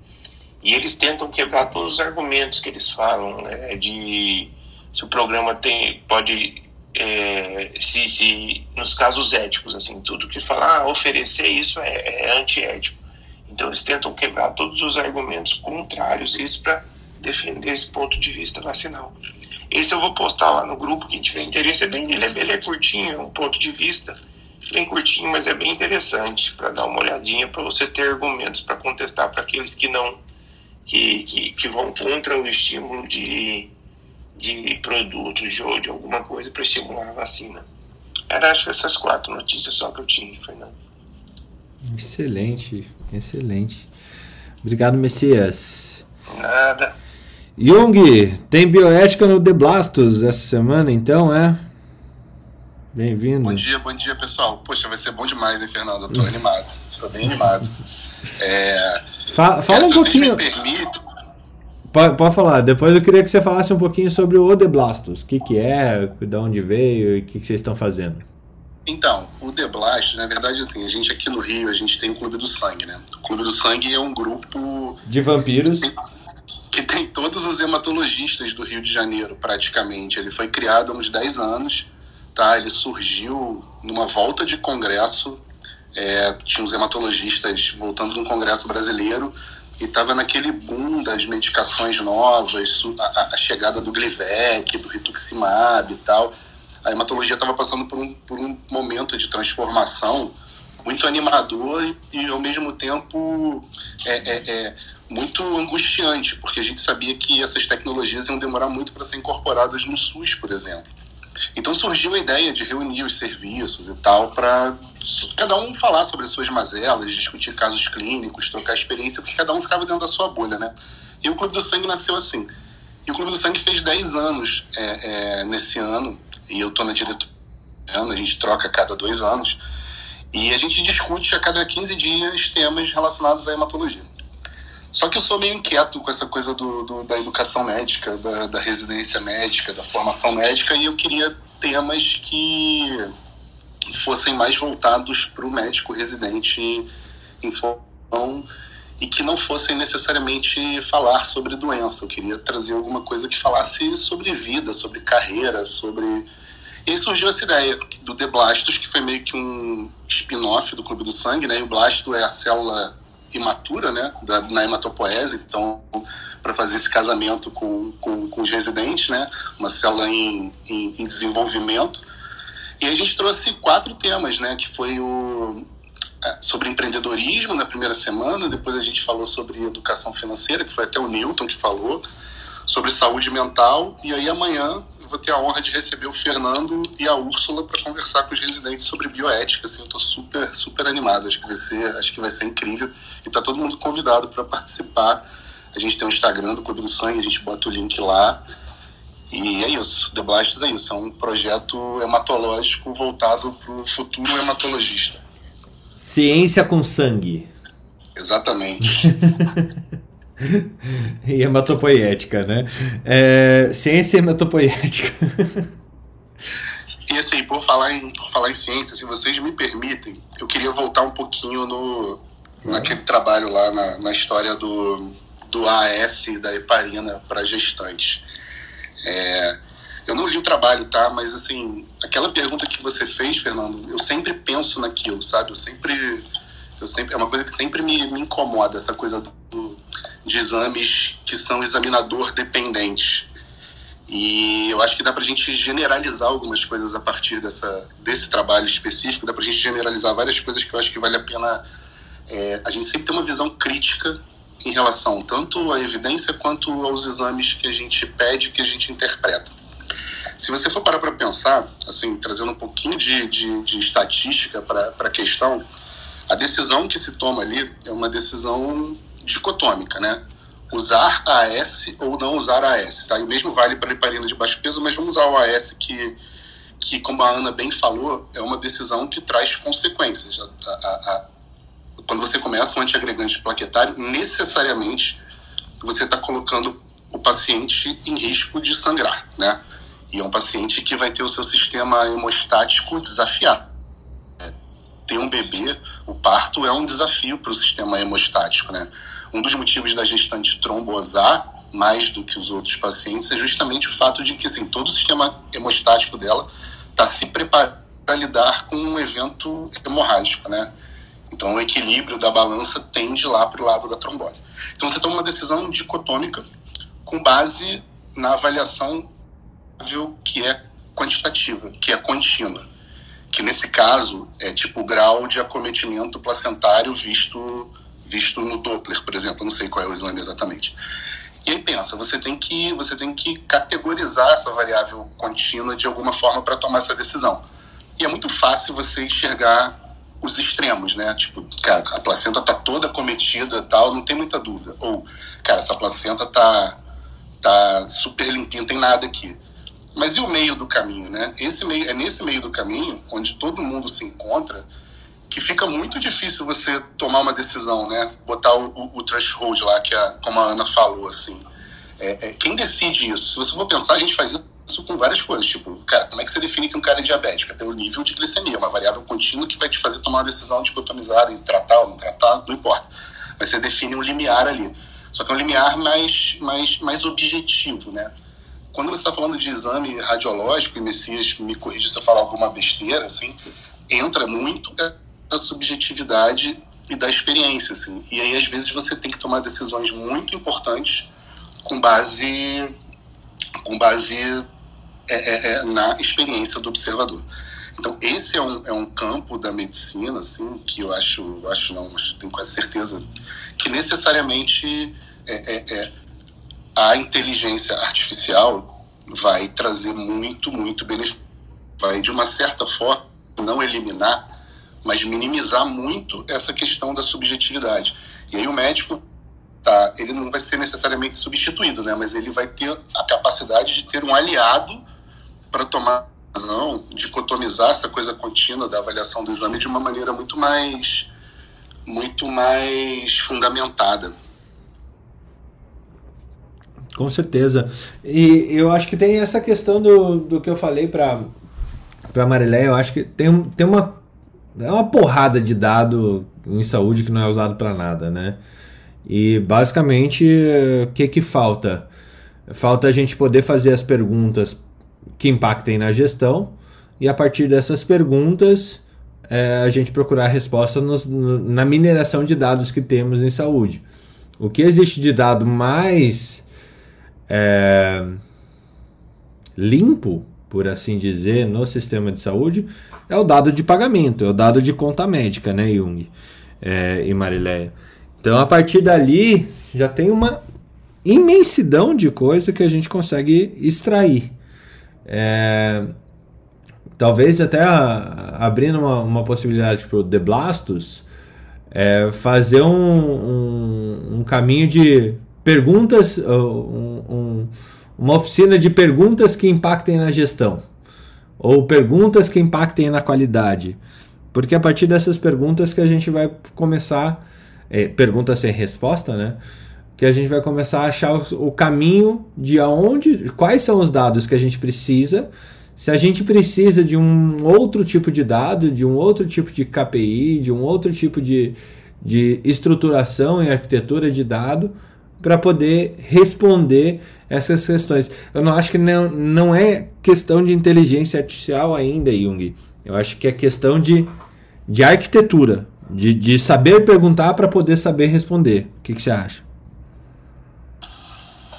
E eles tentam quebrar todos os argumentos que eles falam, né, de se o programa tem, pode, é, se, se, nos casos éticos, assim, tudo que falar, ah, oferecer isso é, é antiético. Então, eles tentam quebrar todos os argumentos contrários isso para defender esse ponto de vista vacinal. Esse eu vou postar lá no grupo, quem tiver interesse, é bem, ele é, ele é curtinho, é um ponto de vista bem curtinho, mas é bem interessante para dar uma olhadinha, para você ter argumentos para contestar para aqueles que não que, que, que, vão contra o estímulo de, de produtos de, de alguma coisa para estimular a vacina. Era acho que essas quatro notícias só que eu tinha, Fernando. Excelente, excelente. Obrigado, Messias. Nada. Jung, tem bioética no The Blastos essa semana, então, é? Bem-vindo. Bom dia, bom dia, pessoal. Poxa, vai ser bom demais, hein, Fernando? Eu tô animado. Tô bem animado. É, fala, fala um pouquinho. Pode, pode, falar. Depois eu queria que você falasse um pouquinho sobre o Odeblastos. O que, que é, de onde veio e o que, que vocês estão fazendo. Então, o Deblastos, na verdade, assim, a gente aqui no Rio, a gente tem o Clube do Sangue, né? O Clube do Sangue é um grupo... De vampiros. Que tem, que tem todos os hematologistas do Rio de Janeiro, praticamente. Ele foi criado há uns 10 anos tá? Ele surgiu numa volta de congresso, é, tinha uns hematologistas voltando de um congresso brasileiro e estava naquele boom das medicações novas, a, a, chegada do Glivec, do Rituximab e tal. A hematologia estava passando por um, por um momento de transformação muito animador e ao mesmo tempo é, é, é, muito angustiante, porque a gente sabia que essas tecnologias iam demorar muito para ser incorporadas no SUS, por exemplo. Então surgiu a ideia de reunir os serviços e tal para cada um falar sobre as suas mazelas, discutir casos clínicos, trocar experiência, porque cada um ficava dentro da sua bolha, né? E o Clube do Sangue nasceu assim. E o Clube do Sangue fez 10 anos é, é, nesse ano, e eu estou na diretoria, a gente troca a cada dois anos. E a gente discute a cada 15 dias temas relacionados à hematologia. Só que eu sou meio inquieto com essa coisa do, do da educação médica, da, da, residência médica, da formação médica, e eu queria temas que fossem mais voltados para o médico residente em formação e que não fossem necessariamente falar sobre doença. Eu queria trazer alguma coisa que falasse sobre vida, sobre carreira, sobre. E aí surgiu essa ideia do The Blastos, que foi meio que um spin-off do Clube do Sangue, né? E o blasto é a célula imatura, né? Da, na hematopoese, então, para fazer esse casamento com, com, com, os residentes, né? Uma célula em, em, em desenvolvimento. E a gente trouxe quatro temas, né? Que foi o é, sobre empreendedorismo na primeira semana, depois a gente falou sobre educação financeira, que foi até o Newton que falou, sobre saúde mental, e aí amanhã eu vou ter a honra de receber o Fernando e a Úrsula para conversar com os residentes sobre bioética, assim, eu estou super, super animado, acho que vai ser, acho que vai ser incrível, e está todo mundo convidado para participar, a gente tem um Instagram do Clube do Sangue, a gente bota o link lá, e é isso, The Blasts é isso, é um projeto hematológico voltado para o futuro hematologista. Ciência com sangue. Exatamente. e hematopoética, né? É, ciência hematopoética. e assim, por falar, em, por falar em ciência, se vocês me permitem, eu queria voltar um pouquinho no, naquele trabalho lá na, na história do, do AS da heparina para gestantes. É, eu não li o trabalho, tá? Mas, assim, aquela pergunta que você fez, Fernando, eu sempre penso naquilo, sabe? Eu sempre. Eu sempre é uma coisa que sempre me, me incomoda, essa coisa do, de exames que são examinador dependentes. E eu acho que dá para a gente generalizar algumas coisas a partir dessa, desse trabalho específico, dá para a gente generalizar várias coisas que eu acho que vale a pena. É, a gente sempre ter uma visão crítica em relação tanto à evidência quanto aos exames que a gente pede, que a gente interpreta. Se você for parar para pensar, assim, trazendo um pouquinho de, de, de estatística para a questão, a decisão que se toma ali é uma decisão dicotômica, né? Usar AS ou não usar AS, tá? E o mesmo vale para heparina de baixo peso, mas vamos usar o AS que, que, como a Ana bem falou, é uma decisão que traz consequências. A, a, a, quando você começa um antiagregante plaquetário, necessariamente você está colocando o paciente em risco de sangrar, né? E é um paciente que vai ter o seu sistema hemostático desafiado. É, ter um bebê, o parto é um desafio para o sistema hemostático, né? Um dos motivos da gestante trombosar mais do que os outros pacientes é justamente o fato de que assim, todo o sistema hemostático dela está se preparando para lidar com um evento hemorrágico, né? Então o equilíbrio da balança tende lá para o lado da trombose. Então você toma uma decisão dicotômica com base na avaliação que é quantitativa, que é contínua. Que nesse caso é tipo o grau de acometimento placentário visto, visto no Doppler, por exemplo. Não sei qual é o exame exatamente. E aí pensa, você tem que, você tem que categorizar essa variável contínua de alguma forma para tomar essa decisão. E é muito fácil você enxergar os extremos, né? Tipo, cara, a placenta tá toda cometida tal, não tem muita dúvida. Ou, cara, essa placenta tá, tá super limpinha, não tem nada aqui. Mas e o meio do caminho, né? Esse meio, é nesse meio do caminho, onde todo mundo se encontra, que fica muito difícil você tomar uma decisão, né? Botar o, o, o threshold lá, que a, como a Ana falou, assim. É, é, quem decide isso? Se você for pensar, a gente faz isso com várias coisas. Tipo, cara, como é que você define que um cara é diabético? É pelo nível de glicemia, uma variável contínua que vai te fazer tomar uma decisão dicotomizada em tratar ou não tratar, não importa. Mas você define um limiar ali. Só que é um limiar mais, mais, mais objetivo, né? quando você está falando de exame radiológico, e Messias me corrija se eu falar alguma besteira, assim, entra muito da subjetividade e da experiência, assim. E aí, às vezes, você tem que tomar decisões muito importantes com base, com base é, é, é, na experiência do observador. Então, esse é um, é um campo da medicina, assim, que eu acho, acho não, tenho quase certeza, que necessariamente é, é, é a inteligência artificial vai trazer muito, muito benefício. Vai, de uma certa forma, não eliminar, mas minimizar muito essa questão da subjetividade. E aí o médico, tá, ele não vai ser necessariamente substituído, né? mas ele vai ter a capacidade de ter um aliado para tomar razão dicotomizar essa coisa contínua da avaliação do exame de uma maneira muito mais muito mais fundamentada. Com certeza. E eu acho que tem essa questão do, do que eu falei para para Marilé, eu acho que tem, tem uma é uma porrada de dado em saúde que não é usado para nada, né? E basicamente, o que que falta? Falta a gente poder fazer as perguntas que impactem na gestão e a partir dessas perguntas é, a gente procurar a resposta nos, no, na mineração de dados que temos em saúde. O que existe de dado mais é, limpo, por assim dizer, no sistema de saúde é o dado de pagamento, é o dado de conta médica, né, Jung é, e Marileia. Então, a partir dali, já tem uma imensidão de coisa que a gente consegue extrair. É, talvez até abrindo uma, uma possibilidade para o The Blastos, é, fazer um, um, um, caminho de perguntas, um, uma oficina de perguntas que impactem na gestão, ou perguntas que impactem na qualidade. Porque a partir dessas perguntas que a gente vai começar, é, pergunta sem resposta, né? Que a gente vai começar a achar o, o caminho de aonde, quais são os dados que a gente precisa se a gente precisa de um outro tipo de dado, de um outro tipo de KPI, de um outro tipo de, de estruturação e arquitetura de dado para poder responder essas questões. Eu não acho que não, não é questão de inteligência artificial ainda, Jung. Eu acho que é questão de, de arquitetura, de, de saber perguntar para poder saber responder. O que, que você acha?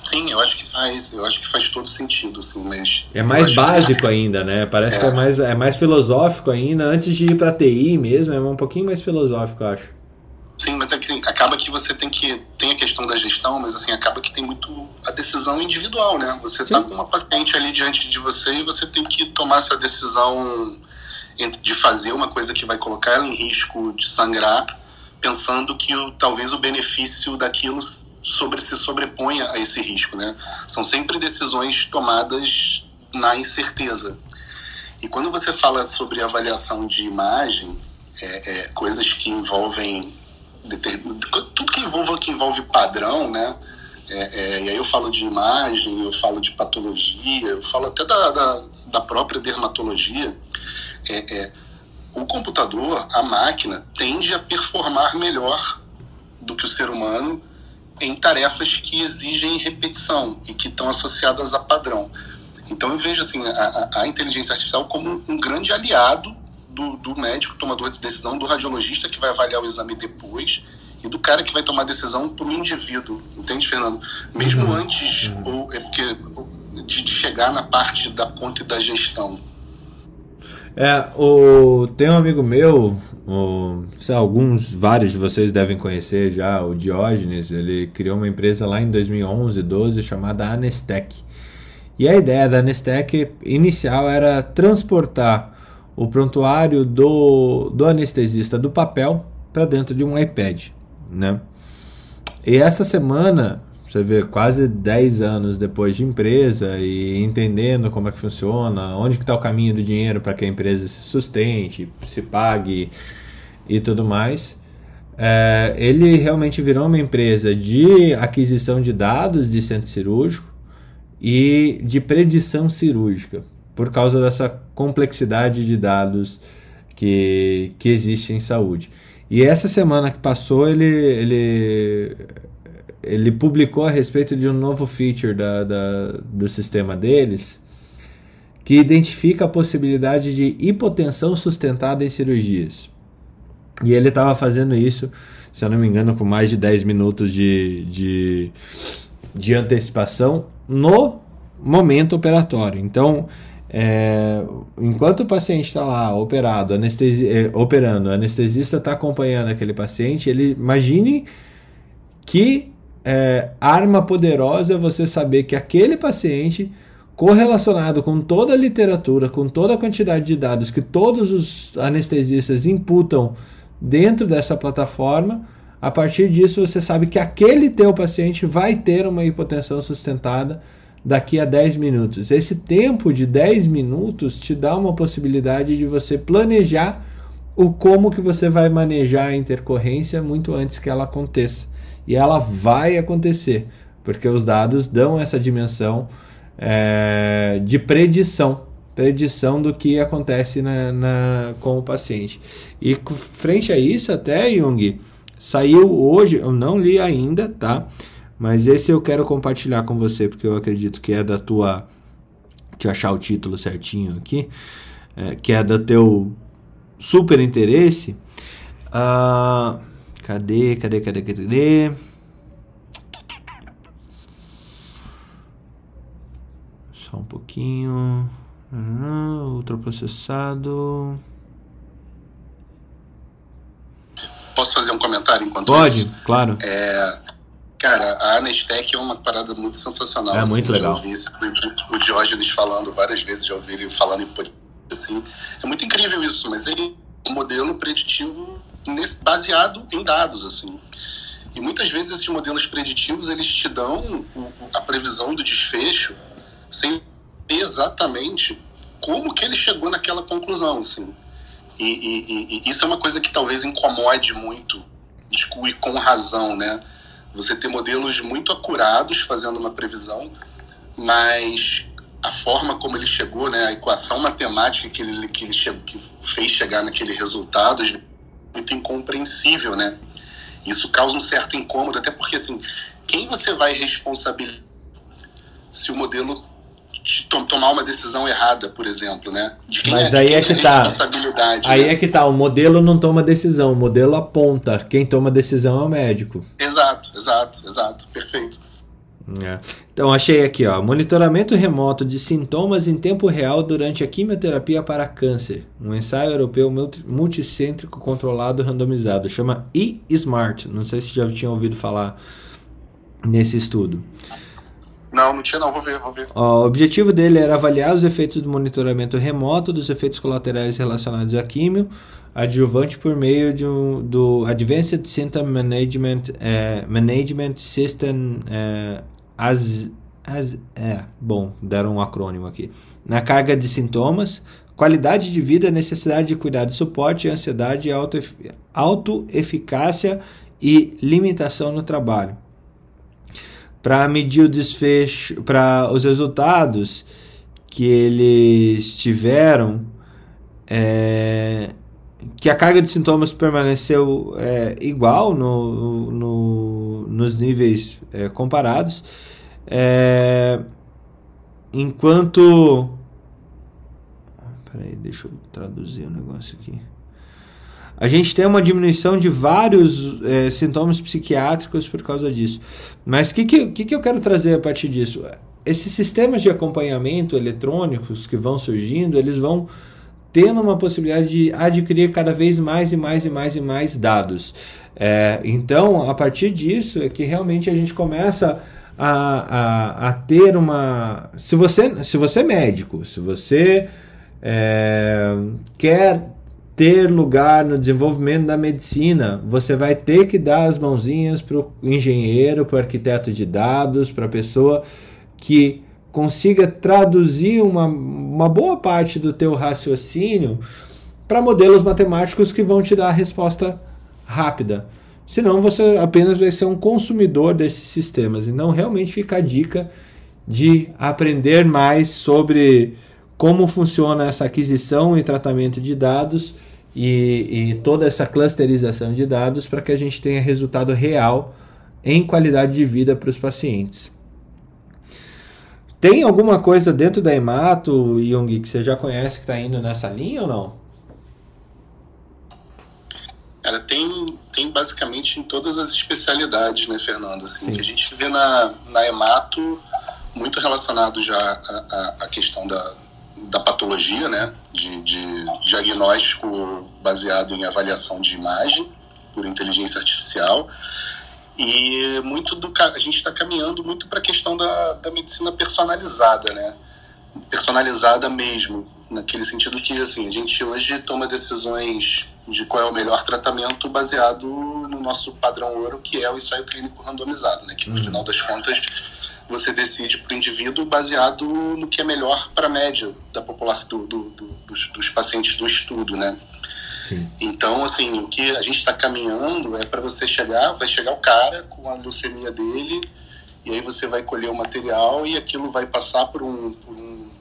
Sim, eu acho que faz, eu acho que faz todo sentido, assim, mas. É mais básico que... ainda, né? Parece é. que é mais, é mais filosófico ainda, antes de ir para TI mesmo, é um pouquinho mais filosófico, eu acho. Sim, mas é assim, acaba que você tem que. Tem a questão da gestão, mas assim, acaba que tem muito a decisão individual, né? Você está com uma paciente ali diante de você e você tem que tomar essa decisão de fazer uma coisa que vai colocar ela em risco de sangrar, pensando que o, talvez o benefício daquilo sobre se sobreponha a esse risco, né? São sempre decisões tomadas na incerteza. E quando você fala sobre avaliação de imagem, é, é, coisas que envolvem tudo que envolva que envolve padrão, né? É, é, e aí eu falo de imagem, eu falo de patologia, eu falo até da, da, da própria dermatologia. É, é, o computador, a máquina, tende a performar melhor do que o ser humano em tarefas que exigem repetição e que estão associadas a padrão. Então eu vejo assim a, a inteligência artificial como um grande aliado do, do, médico tomador de decisão, do radiologista que vai avaliar o exame depois e do cara que vai tomar decisão para o indivíduo, entende, Fernando? Mesmo uhum. antes uhum. ou é porque de, de chegar na parte da conta e da gestão. É, o, tem um amigo meu, o, sei, alguns, vários de vocês devem conhecer já, o Diógenes, ele criou uma empresa lá em 2011, 12, chamada Anestec. E a ideia da Anestec inicial era transportar o prontuário do, do anestesista do papel para dentro de um iPad, né? E essa semana você vê quase 10 anos depois de empresa e entendendo como é que funciona, onde que está o caminho do dinheiro para que a empresa se sustente, se pague e tudo mais. É, ele realmente virou uma empresa de aquisição de dados de centro cirúrgico e de predição cirúrgica, por causa dessa complexidade de dados que, que existe em saúde. E essa semana que passou, ele, ele ele publicou a respeito de um novo feature da, da, do sistema deles que identifica a possibilidade de hipotensão sustentada em cirurgias. E ele estava fazendo isso, se eu não me engano, com mais de 10 minutos de, de, de antecipação no momento operatório. Então, é, enquanto o paciente está lá operado, anestesi é, operando, o anestesista está acompanhando aquele paciente, ele imagine que é, arma poderosa é você saber que aquele paciente, correlacionado com toda a literatura, com toda a quantidade de dados que todos os anestesistas imputam dentro dessa plataforma, a partir disso você sabe que aquele teu paciente vai ter uma hipotensão sustentada daqui a 10 minutos. Esse tempo de 10 minutos te dá uma possibilidade de você planejar o como que você vai manejar a intercorrência muito antes que ela aconteça. E ela vai acontecer, porque os dados dão essa dimensão é, de predição predição do que acontece na, na, com o paciente. E frente a isso, até Jung, saiu hoje, eu não li ainda, tá? Mas esse eu quero compartilhar com você, porque eu acredito que é da tua. Deixa eu achar o título certinho aqui. É, que é do teu super interesse. Uh, cadê, cadê, cadê, cadê? Só um pouquinho. Uhum, ultraprocessado. Posso fazer um comentário enquanto Pode, isso? claro. É, cara, a Anestec é uma parada muito sensacional. É assim, muito legal. Já ouvi o Diógenes falando várias vezes, já ouvi ele falando em assim. É muito incrível isso, mas ele é um modelo preditivo baseado em dados, assim. E muitas vezes esses modelos preditivos, eles te dão a previsão do desfecho sem exatamente como que ele chegou naquela conclusão, assim. E, e, e, isso é uma coisa que talvez incomode muito, e com razão, né? Você ter modelos muito acurados fazendo uma previsão, mas a forma como ele chegou, né, a equação matemática que ele, que ele chegou, que fez chegar naquele resultado, é muito incompreensível, né? Isso causa um certo incômodo, até porque, assim, quem você vai responsabilizar se o modelo tomar uma decisão errada, por exemplo, né? De quem Mas é, aí é que tá. Aí né? é que tá. O modelo não toma decisão, o modelo aponta. Quem toma decisão é o médico. Exato, exato, exato. Perfeito. É. Então achei aqui, ó, monitoramento remoto de sintomas em tempo real durante a quimioterapia para câncer, um ensaio europeu multicêntrico controlado randomizado, chama e-smart. Não sei se já tinham ouvido falar nesse estudo. Não, não tinha não, vou ver, vou ver. o objetivo dele era avaliar os efeitos do monitoramento remoto dos efeitos colaterais relacionados à químio adjuvante por meio de um, do Advanced Symptom Management, eh, Management System eh, as, as, é, bom, deram um acrônimo aqui. Na carga de sintomas, qualidade de vida, necessidade de cuidado suporte, ansiedade, autoeficácia e limitação no trabalho para medir o desfecho, para os resultados que eles tiveram, é, que a carga de sintomas permaneceu é, igual no, no, nos níveis é, comparados, é, enquanto. Peraí, deixa eu traduzir o um negócio aqui a gente tem uma diminuição de vários é, sintomas psiquiátricos por causa disso. Mas o que, que, que eu quero trazer a partir disso? Esses sistemas de acompanhamento eletrônicos que vão surgindo, eles vão tendo uma possibilidade de adquirir cada vez mais e mais e mais e mais dados. É, então, a partir disso é que realmente a gente começa a, a, a ter uma. Se você, se você é médico, se você é, quer ter lugar no desenvolvimento da medicina, você vai ter que dar as mãozinhas para o engenheiro, para o arquiteto de dados, para a pessoa que consiga traduzir uma, uma boa parte do teu raciocínio para modelos matemáticos que vão te dar a resposta rápida. Senão você apenas vai ser um consumidor desses sistemas. Então realmente fica a dica de aprender mais sobre como funciona essa aquisição e tratamento de dados e, e toda essa clusterização de dados para que a gente tenha resultado real em qualidade de vida para os pacientes. Tem alguma coisa dentro da Emato, Jung, que você já conhece que está indo nessa linha ou não? Cara, tem, tem basicamente em todas as especialidades, né, Fernando? Assim, que a gente vê na, na Emato muito relacionado já à questão da, da patologia, né? De, de, diagnóstico baseado em avaliação de imagem por inteligência artificial. E muito do a gente está caminhando muito para a questão da, da medicina personalizada, né? Personalizada mesmo, naquele sentido que assim, a gente hoje toma decisões de qual é o melhor tratamento baseado no nosso padrão ouro, que é o ensaio clínico randomizado, né? Que no uhum. final das contas você decide para o indivíduo baseado no que é melhor para a média da população do, do, do, dos, dos, pacientes do estudo, né? Sim. Então, assim, o que a gente está caminhando é para você chegar, vai chegar o cara com a leucemia dele, e aí você vai colher o material e aquilo vai passar por um, por um,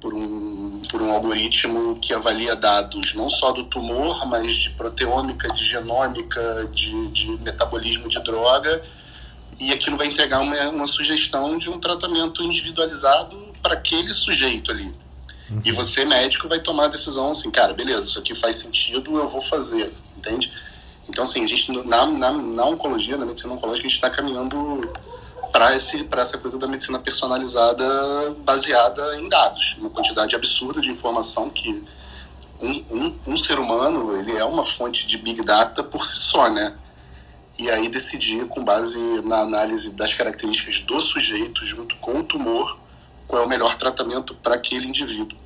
por um, por um algoritmo que avalia dados não só do tumor, mas de proteômica, de genômica, de, de metabolismo de droga, e aquilo vai entregar uma, uma sugestão de um tratamento individualizado para aquele sujeito ali. Uhum. E você, médico, vai tomar a decisão assim, cara, beleza, isso aqui faz sentido, eu vou fazer, entende? Então, assim, a gente, na, na, na oncologia, na medicina oncológica, a gente está caminhando para essa coisa da medicina personalizada baseada em dados, uma quantidade absurda de informação que um, um, um ser humano ele é uma fonte de big data por si só, né? E aí decidir, com base na análise das características do sujeito, junto com o tumor, qual é o melhor tratamento para aquele indivíduo.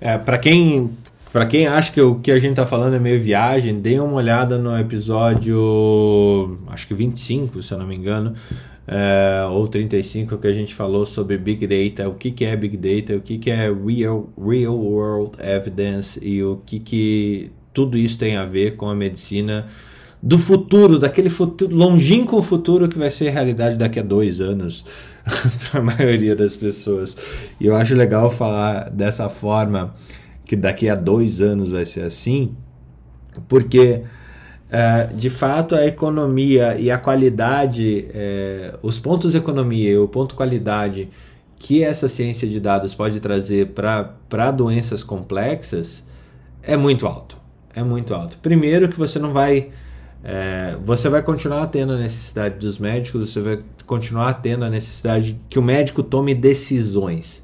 É, para quem para quem acha que o que a gente está falando é meio viagem, dê uma olhada no episódio, acho que 25, se eu não me engano, é, ou 35, que a gente falou sobre Big Data, o que, que é Big Data, o que, que é real, real World Evidence e o que, que tudo isso tem a ver com a medicina do futuro, daquele futuro, longínquo futuro que vai ser realidade daqui a dois anos para a maioria das pessoas. E eu acho legal falar dessa forma que daqui a dois anos vai ser assim, porque é, de fato a economia e a qualidade, é, os pontos economia e o ponto qualidade que essa ciência de dados pode trazer para doenças complexas é muito alto. É muito alto. Primeiro que você não vai é, você vai continuar tendo a necessidade dos médicos, você vai continuar tendo a necessidade que o médico tome decisões.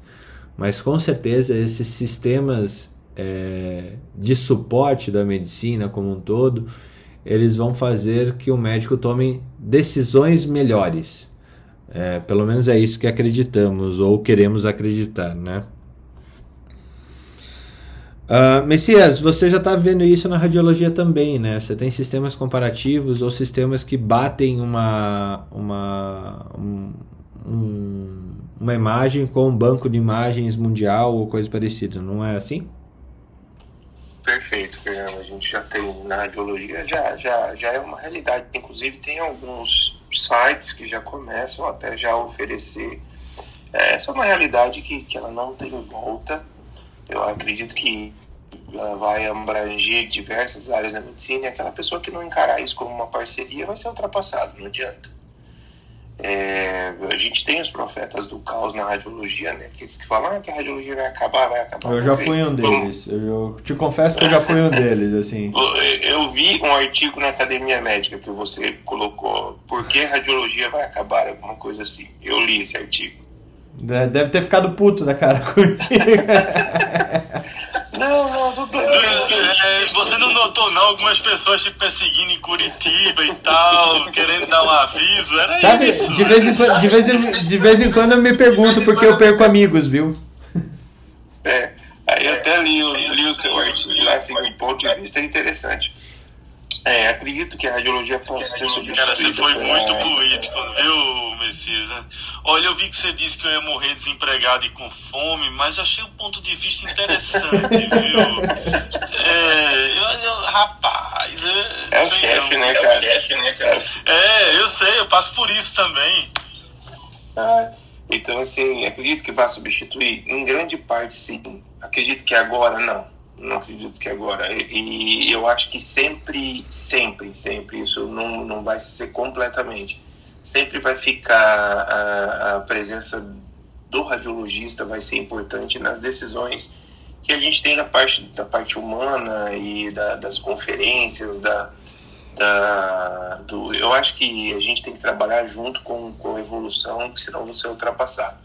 Mas com certeza esses sistemas é, de suporte da medicina como um todo, eles vão fazer que o médico tome decisões melhores. É, pelo menos é isso que acreditamos ou queremos acreditar, né? Uh, Messias, você já está vendo isso na radiologia também, né? Você tem sistemas comparativos ou sistemas que batem uma, uma, um, um, uma imagem com um banco de imagens mundial ou coisa parecida, não é assim? Perfeito, Fernando. A gente já tem na radiologia, já, já, já é uma realidade. Inclusive, tem alguns sites que já começam até já oferecer. É, essa é uma realidade que, que ela não tem volta eu acredito que ela vai abranger diversas áreas da medicina e aquela pessoa que não encarar isso como uma parceria vai ser ultrapassado, não adianta. É, a gente tem os profetas do caos na radiologia, né? Aqueles que falam ah, que a radiologia vai acabar, vai acabar. Eu já fui um deles. Eu te confesso que eu já fui um deles, assim. Eu vi um artigo na Academia Médica que você colocou, por que a radiologia vai acabar, alguma coisa assim. Eu li esse artigo. Deve ter ficado puto da cara comigo. Não, não, tudo bem. É, você não notou não algumas pessoas te perseguindo em Curitiba e tal, querendo dar um aviso? Era Sabe, isso. De vez, em, de, vez em, de vez em quando eu me pergunto porque eu perco amigos, viu? É, aí eu até li, li o seu artigo lá, assim, um ponto de vista interessante. É, acredito que a radiologia possa ser substituída. Cara, você foi muito político, viu, Messias? Olha, eu vi que você disse que eu ia morrer desempregado e com fome, mas achei um ponto de vista interessante, viu? É, eu, eu, rapaz. É o chefe, né, cara? É o chefe, né, cara? É, eu sei, eu passo por isso também. Ah, então, assim, acredito que vai substituir? Em grande parte, sim. Acredito que agora não não acredito que agora. E, eu acho que sempre, sempre, sempre, isso não, não vai ser completamente. Sempre vai ficar a, a presença do radiologista, vai ser importante nas decisões que a gente tem na parte, da parte humana e da, das conferências, da, da, do, eu acho que a gente tem que trabalhar junto com, com a evolução, senão você é ultrapassado.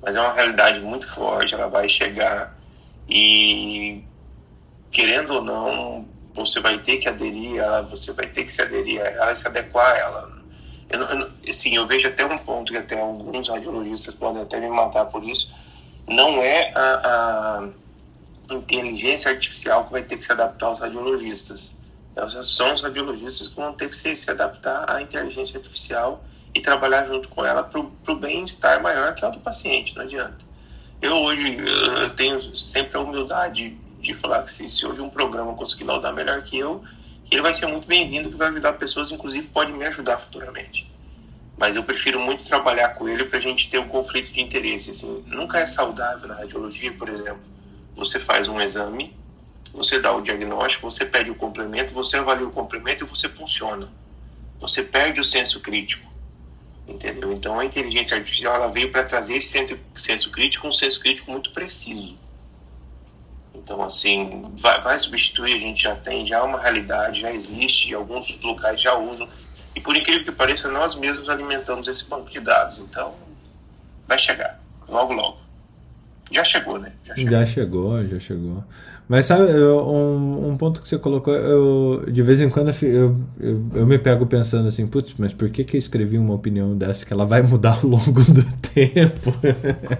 Mas é uma realidade muito forte, ela vai chegar e querendo ou não, você vai ter que aderir a ela, você vai ter que se aderir a ela e se adequar a ela. Eu, eu, assim, eu vejo até um ponto que até alguns radiologistas podem até me matar por isso. Não é a, a inteligência artificial que vai ter que se adaptar aos radiologistas. São os radiologistas que vão ter que se, se adaptar à inteligência artificial e trabalhar junto com ela para o bem-estar maior que é o do paciente, não adianta. Eu hoje eu tenho sempre a humildade de falar que se, se hoje um programa conseguir laudar melhor que eu, ele vai ser muito bem-vindo, que vai ajudar pessoas, inclusive pode me ajudar futuramente. Mas eu prefiro muito trabalhar com ele para a gente ter um conflito de interesse. Assim, nunca é saudável na radiologia, por exemplo. Você faz um exame, você dá o diagnóstico, você pede o complemento, você avalia o complemento e você funciona. Você perde o senso crítico. Entendeu? Então a inteligência artificial ela veio para trazer esse senso crítico, um senso crítico muito preciso. Então, assim, vai, vai substituir, a gente já tem, já é uma realidade, já existe, alguns locais já usam. E por incrível que pareça, nós mesmos alimentamos esse banco de dados. Então, vai chegar, logo, logo. Já chegou, né? Já chegou, já chegou. Já chegou. Mas sabe, um, um ponto que você colocou, eu, de vez em quando eu, eu, eu me pego pensando assim, putz, mas por que, que eu escrevi uma opinião dessa que ela vai mudar ao longo do tempo?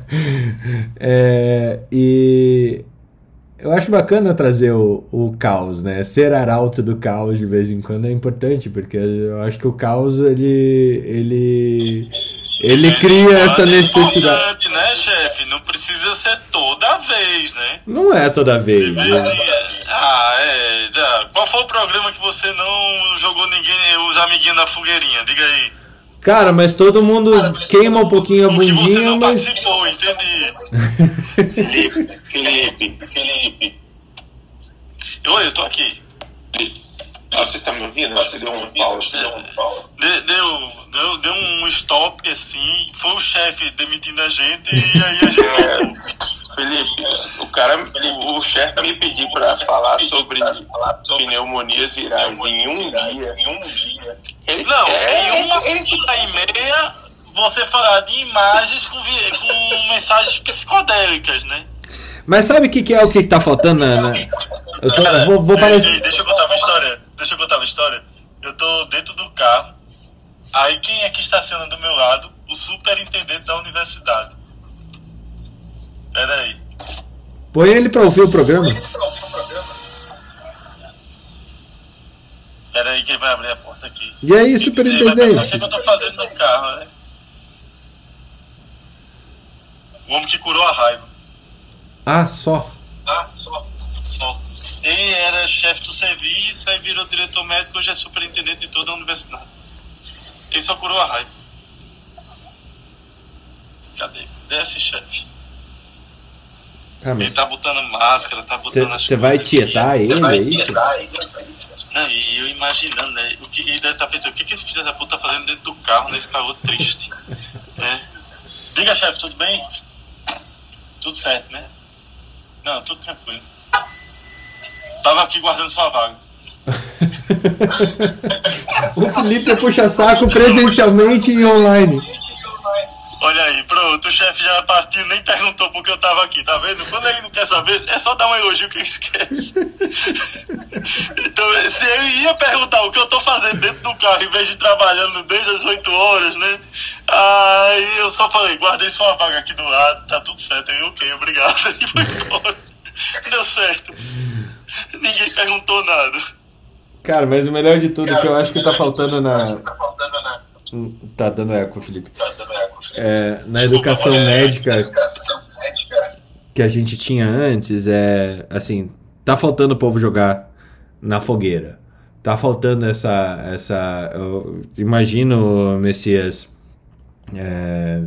é, e eu acho bacana trazer o, o caos, né? Ser arauto do caos de vez em quando é importante, porque eu acho que o caos, ele. ele. ele cria essa necessidade. É né, chefe? Não precisa ser toda vez, né? Não é toda vez. Né? Ah, é. Qual foi o programa que você não jogou ninguém, os amiguinhos na fogueirinha? Diga aí. Cara, mas todo mundo Cara, mas queima um pouquinho a bundinha, você não mas... participou, entendi. Felipe, Felipe, Felipe. Oi, eu tô aqui. Ah, você está me ouvindo? Você deu um pause. Deu, deu, deu, deu um stop assim, foi o chefe demitindo a gente e aí a gente é. Felipe, o cara, o, o chefe me pediu para falar sobre pneumonias virais em um dia. Em um dia. Ele não, quer, em uma hora e meia você falar de imagens com, com mensagens psicodélicas, né? Mas sabe o que, que, é o que, está faltando, na, na... Eu tô, Cara, vou, vou ei, ei, deixa eu contar uma história. Deixa eu contar uma história. Eu tô dentro do carro. Aí quem é que estaciona do meu lado? O superintendente da universidade. Pera aí. Põe ele pra ouvir o programa. Pera aí que vai abrir a porta aqui. E aí, superintendente? O que eu tô fazendo no carro, né? O homem que curou a raiva. Ah, só. Ah, só. Só. Ele era chefe do serviço, aí virou diretor médico, hoje é superintendente de toda a universidade. Ele só curou a raiva. Cadê? Desce, chefe. Ah, mas... Ele tá botando máscara, tá botando Você vai tietar ele, vai é isso? Não, e eu imaginando, né? O que, ele deve estar tá pensando, o que, que esse filho da puta tá fazendo dentro do carro nesse calor triste? né? Diga, chefe, tudo bem? Tudo certo, né? Não, tudo tranquilo. Tava aqui guardando sua vaga. o Felipe é puxa-saco presencialmente e online. Olha aí, pronto, o chefe já partiu, nem perguntou porque eu tava aqui, tá vendo? Quando ele não quer saber, é só dar um elogio que ele esquece. então, se ele ia perguntar o que eu tô fazendo dentro do carro, em vez de trabalhando desde as 8 horas, né? Aí eu só falei, guardei sua vaga aqui do lado, tá tudo certo. Aí, ok, obrigado. E foi embora. Deu certo. Ninguém perguntou nada. Cara, mas o melhor de tudo Cara, que eu acho que tá faltando na. Tá faltando na Tá dando eco, Felipe. Tá dando eco. É, na educação médica que a gente tinha antes, é assim, tá faltando o povo jogar na fogueira. Tá faltando essa. essa eu imagino, Messias. É,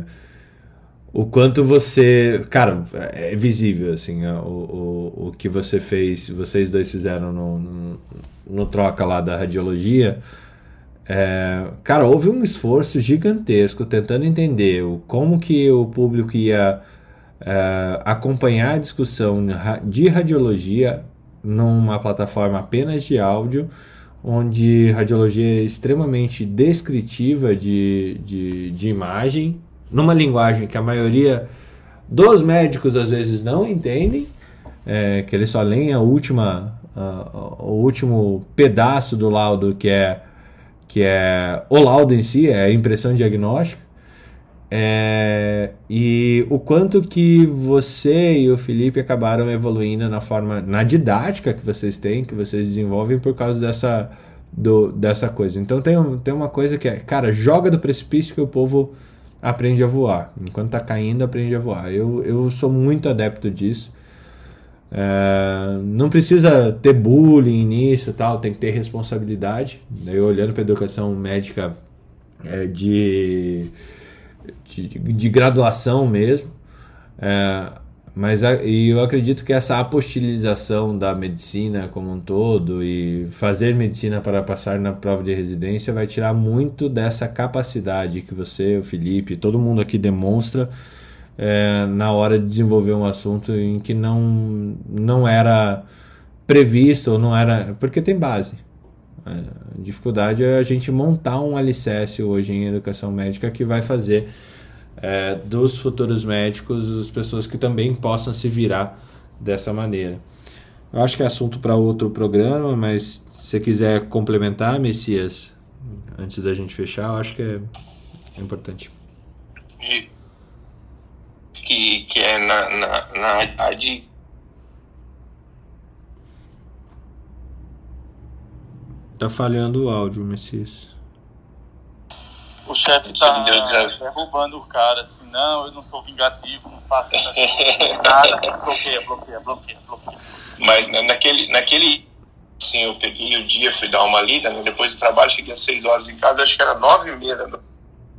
o quanto você. Cara, é visível, assim, o, o, o que você fez, vocês dois fizeram no, no, no troca lá da radiologia é, cara, houve um esforço gigantesco tentando entender o, como que o público ia é, acompanhar a discussão de radiologia numa plataforma apenas de áudio, onde radiologia é extremamente descritiva de, de, de imagem, numa linguagem que a maioria dos médicos às vezes não entendem, é, que eles só leem a última, a, o último pedaço do laudo que é que é o laudo em si, é a impressão diagnóstica, é, e o quanto que você e o Felipe acabaram evoluindo na forma, na didática que vocês têm, que vocês desenvolvem por causa dessa do, dessa coisa. Então tem, tem uma coisa que é, cara, joga do precipício que o povo aprende a voar. Enquanto tá caindo, aprende a voar. Eu, eu sou muito adepto disso. É, não precisa ter bullying nisso tal, tem que ter responsabilidade. Eu olhando para educação médica é, de, de, de, graduação mesmo. É, mas e eu acredito que essa apostilização da medicina como um todo e fazer medicina para passar na prova de residência vai tirar muito dessa capacidade que você, o Felipe, todo mundo aqui demonstra é, na hora de desenvolver um assunto em que não, não era previsto ou não era. Porque tem base. A dificuldade é a gente montar um alicerce hoje em educação médica que vai fazer é, dos futuros médicos as pessoas que também possam se virar dessa maneira. Eu acho que é assunto para outro programa, mas se você quiser complementar, Messias, antes da gente fechar, eu acho que é importante. E que, que é na, na, na realidade Tá falhando o áudio, Messias. O chefe tá derrubando o cara, assim, não, eu não sou vingativo, não faço essas coisas, nada, bloqueia, bloqueia, bloqueia, bloqueia. Mas naquele, naquele, assim, eu peguei o dia, fui dar uma lida, né? depois do trabalho, cheguei às 6 horas em casa, acho que era 9 e meia da noite.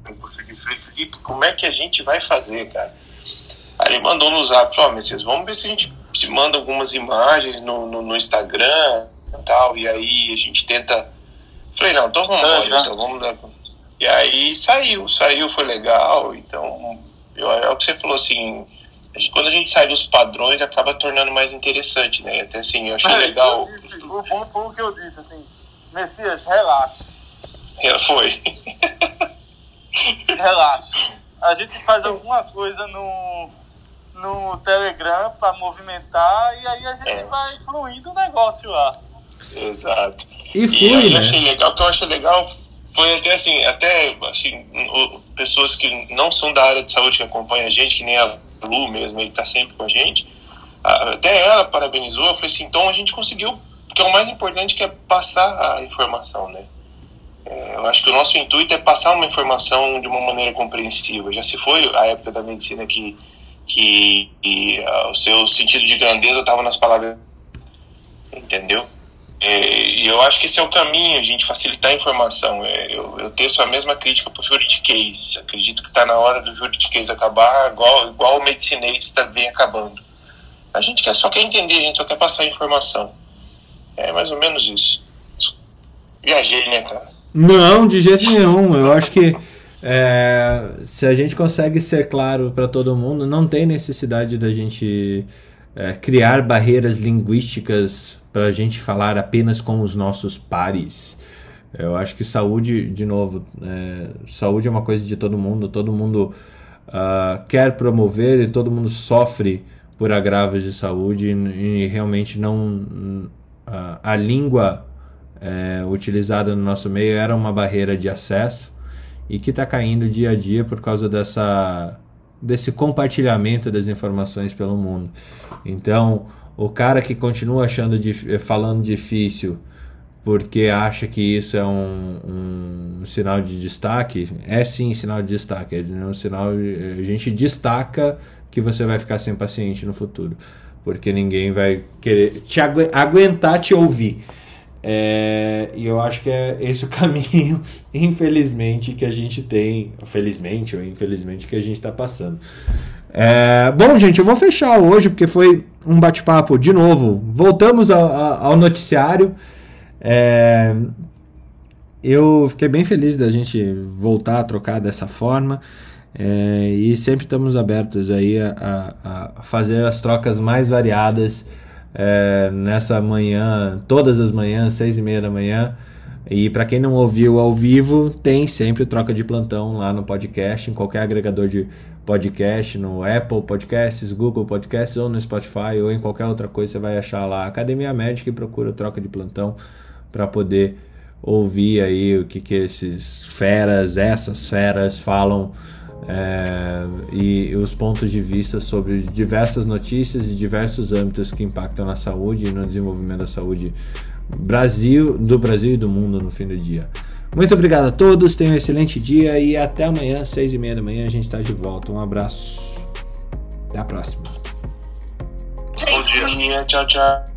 Falei, Felipe, como é que a gente vai fazer, cara? Aí ele mandou no zap, ó, oh, Messias, vamos ver se a gente se manda algumas imagens no, no, no Instagram e tal, e aí a gente tenta. Falei, não, então vamos embora, então, vamos dar. E aí saiu, saiu, foi legal, então eu, é o que você falou assim, quando a gente sai dos padrões acaba tornando mais interessante, né? Até assim, eu achei é, legal. Eu disse, o bom foi o que eu disse, assim, Messias, relaxe. É, foi. relaxe. A gente faz alguma coisa no no Telegram para movimentar e aí a gente é. vai fluindo o negócio lá. Exato. E flui, e aí né? achei legal, o que eu achei legal foi até assim, até assim, pessoas que não são da área de saúde que acompanham a gente, que nem a Lu mesmo, ele tá sempre com a gente. Até ela parabenizou, foi assim, então a gente conseguiu, que é o mais importante que é passar a informação, né? É, eu acho que o nosso intuito é passar uma informação de uma maneira compreensiva. Já se foi a época da medicina que que uh, o seu sentido de grandeza estava nas palavras, entendeu? É, e eu acho que esse é o caminho, a gente facilitar a informação. É, eu, eu tenho a mesma crítica para o juridiquês. Acredito que está na hora do juridiquês acabar, igual, igual o medicinês está bem acabando. A gente quer, só quer entender, a gente só quer passar a informação. É mais ou menos isso. Viajei, né, cara? Não, de jeito nenhum. Eu acho que é, se a gente consegue ser claro para todo mundo, não tem necessidade da gente é, criar barreiras linguísticas para a gente falar apenas com os nossos pares. Eu acho que saúde, de novo, é, saúde é uma coisa de todo mundo, todo mundo uh, quer promover e todo mundo sofre por agravos de saúde e, e realmente não. Uh, a língua é, utilizada no nosso meio era uma barreira de acesso e que está caindo dia a dia por causa dessa desse compartilhamento das informações pelo mundo. Então, o cara que continua achando falando difícil porque acha que isso é um, um, sinal de destaque, é sim sinal de destaque, é um sinal a gente destaca que você vai ficar sem paciente no futuro, porque ninguém vai querer te agu aguentar te ouvir. É, e eu acho que é esse o caminho, infelizmente, que a gente tem. Felizmente ou infelizmente, que a gente está passando. É, bom, gente, eu vou fechar hoje porque foi um bate-papo de novo. Voltamos ao, ao noticiário. É, eu fiquei bem feliz da gente voltar a trocar dessa forma. É, e sempre estamos abertos aí a, a, a fazer as trocas mais variadas é, nessa manhã, todas as manhãs, seis e meia da manhã. E para quem não ouviu ao vivo, tem sempre troca de plantão lá no podcast, em qualquer agregador de podcast, no Apple Podcasts, Google Podcasts ou no Spotify ou em qualquer outra coisa, você vai achar lá Academia Médica e procura troca de plantão para poder ouvir aí o que, que esses feras, essas feras falam é, e os pontos de vista sobre diversas notícias de diversos âmbitos que impactam na saúde e no desenvolvimento da saúde Brasil, do Brasil e do mundo no fim do dia. Muito obrigado a todos, tenham um excelente dia e até amanhã, seis e meia da manhã, a gente está de volta. Um abraço. Até a próxima. Bom dia. Tchau, tchau.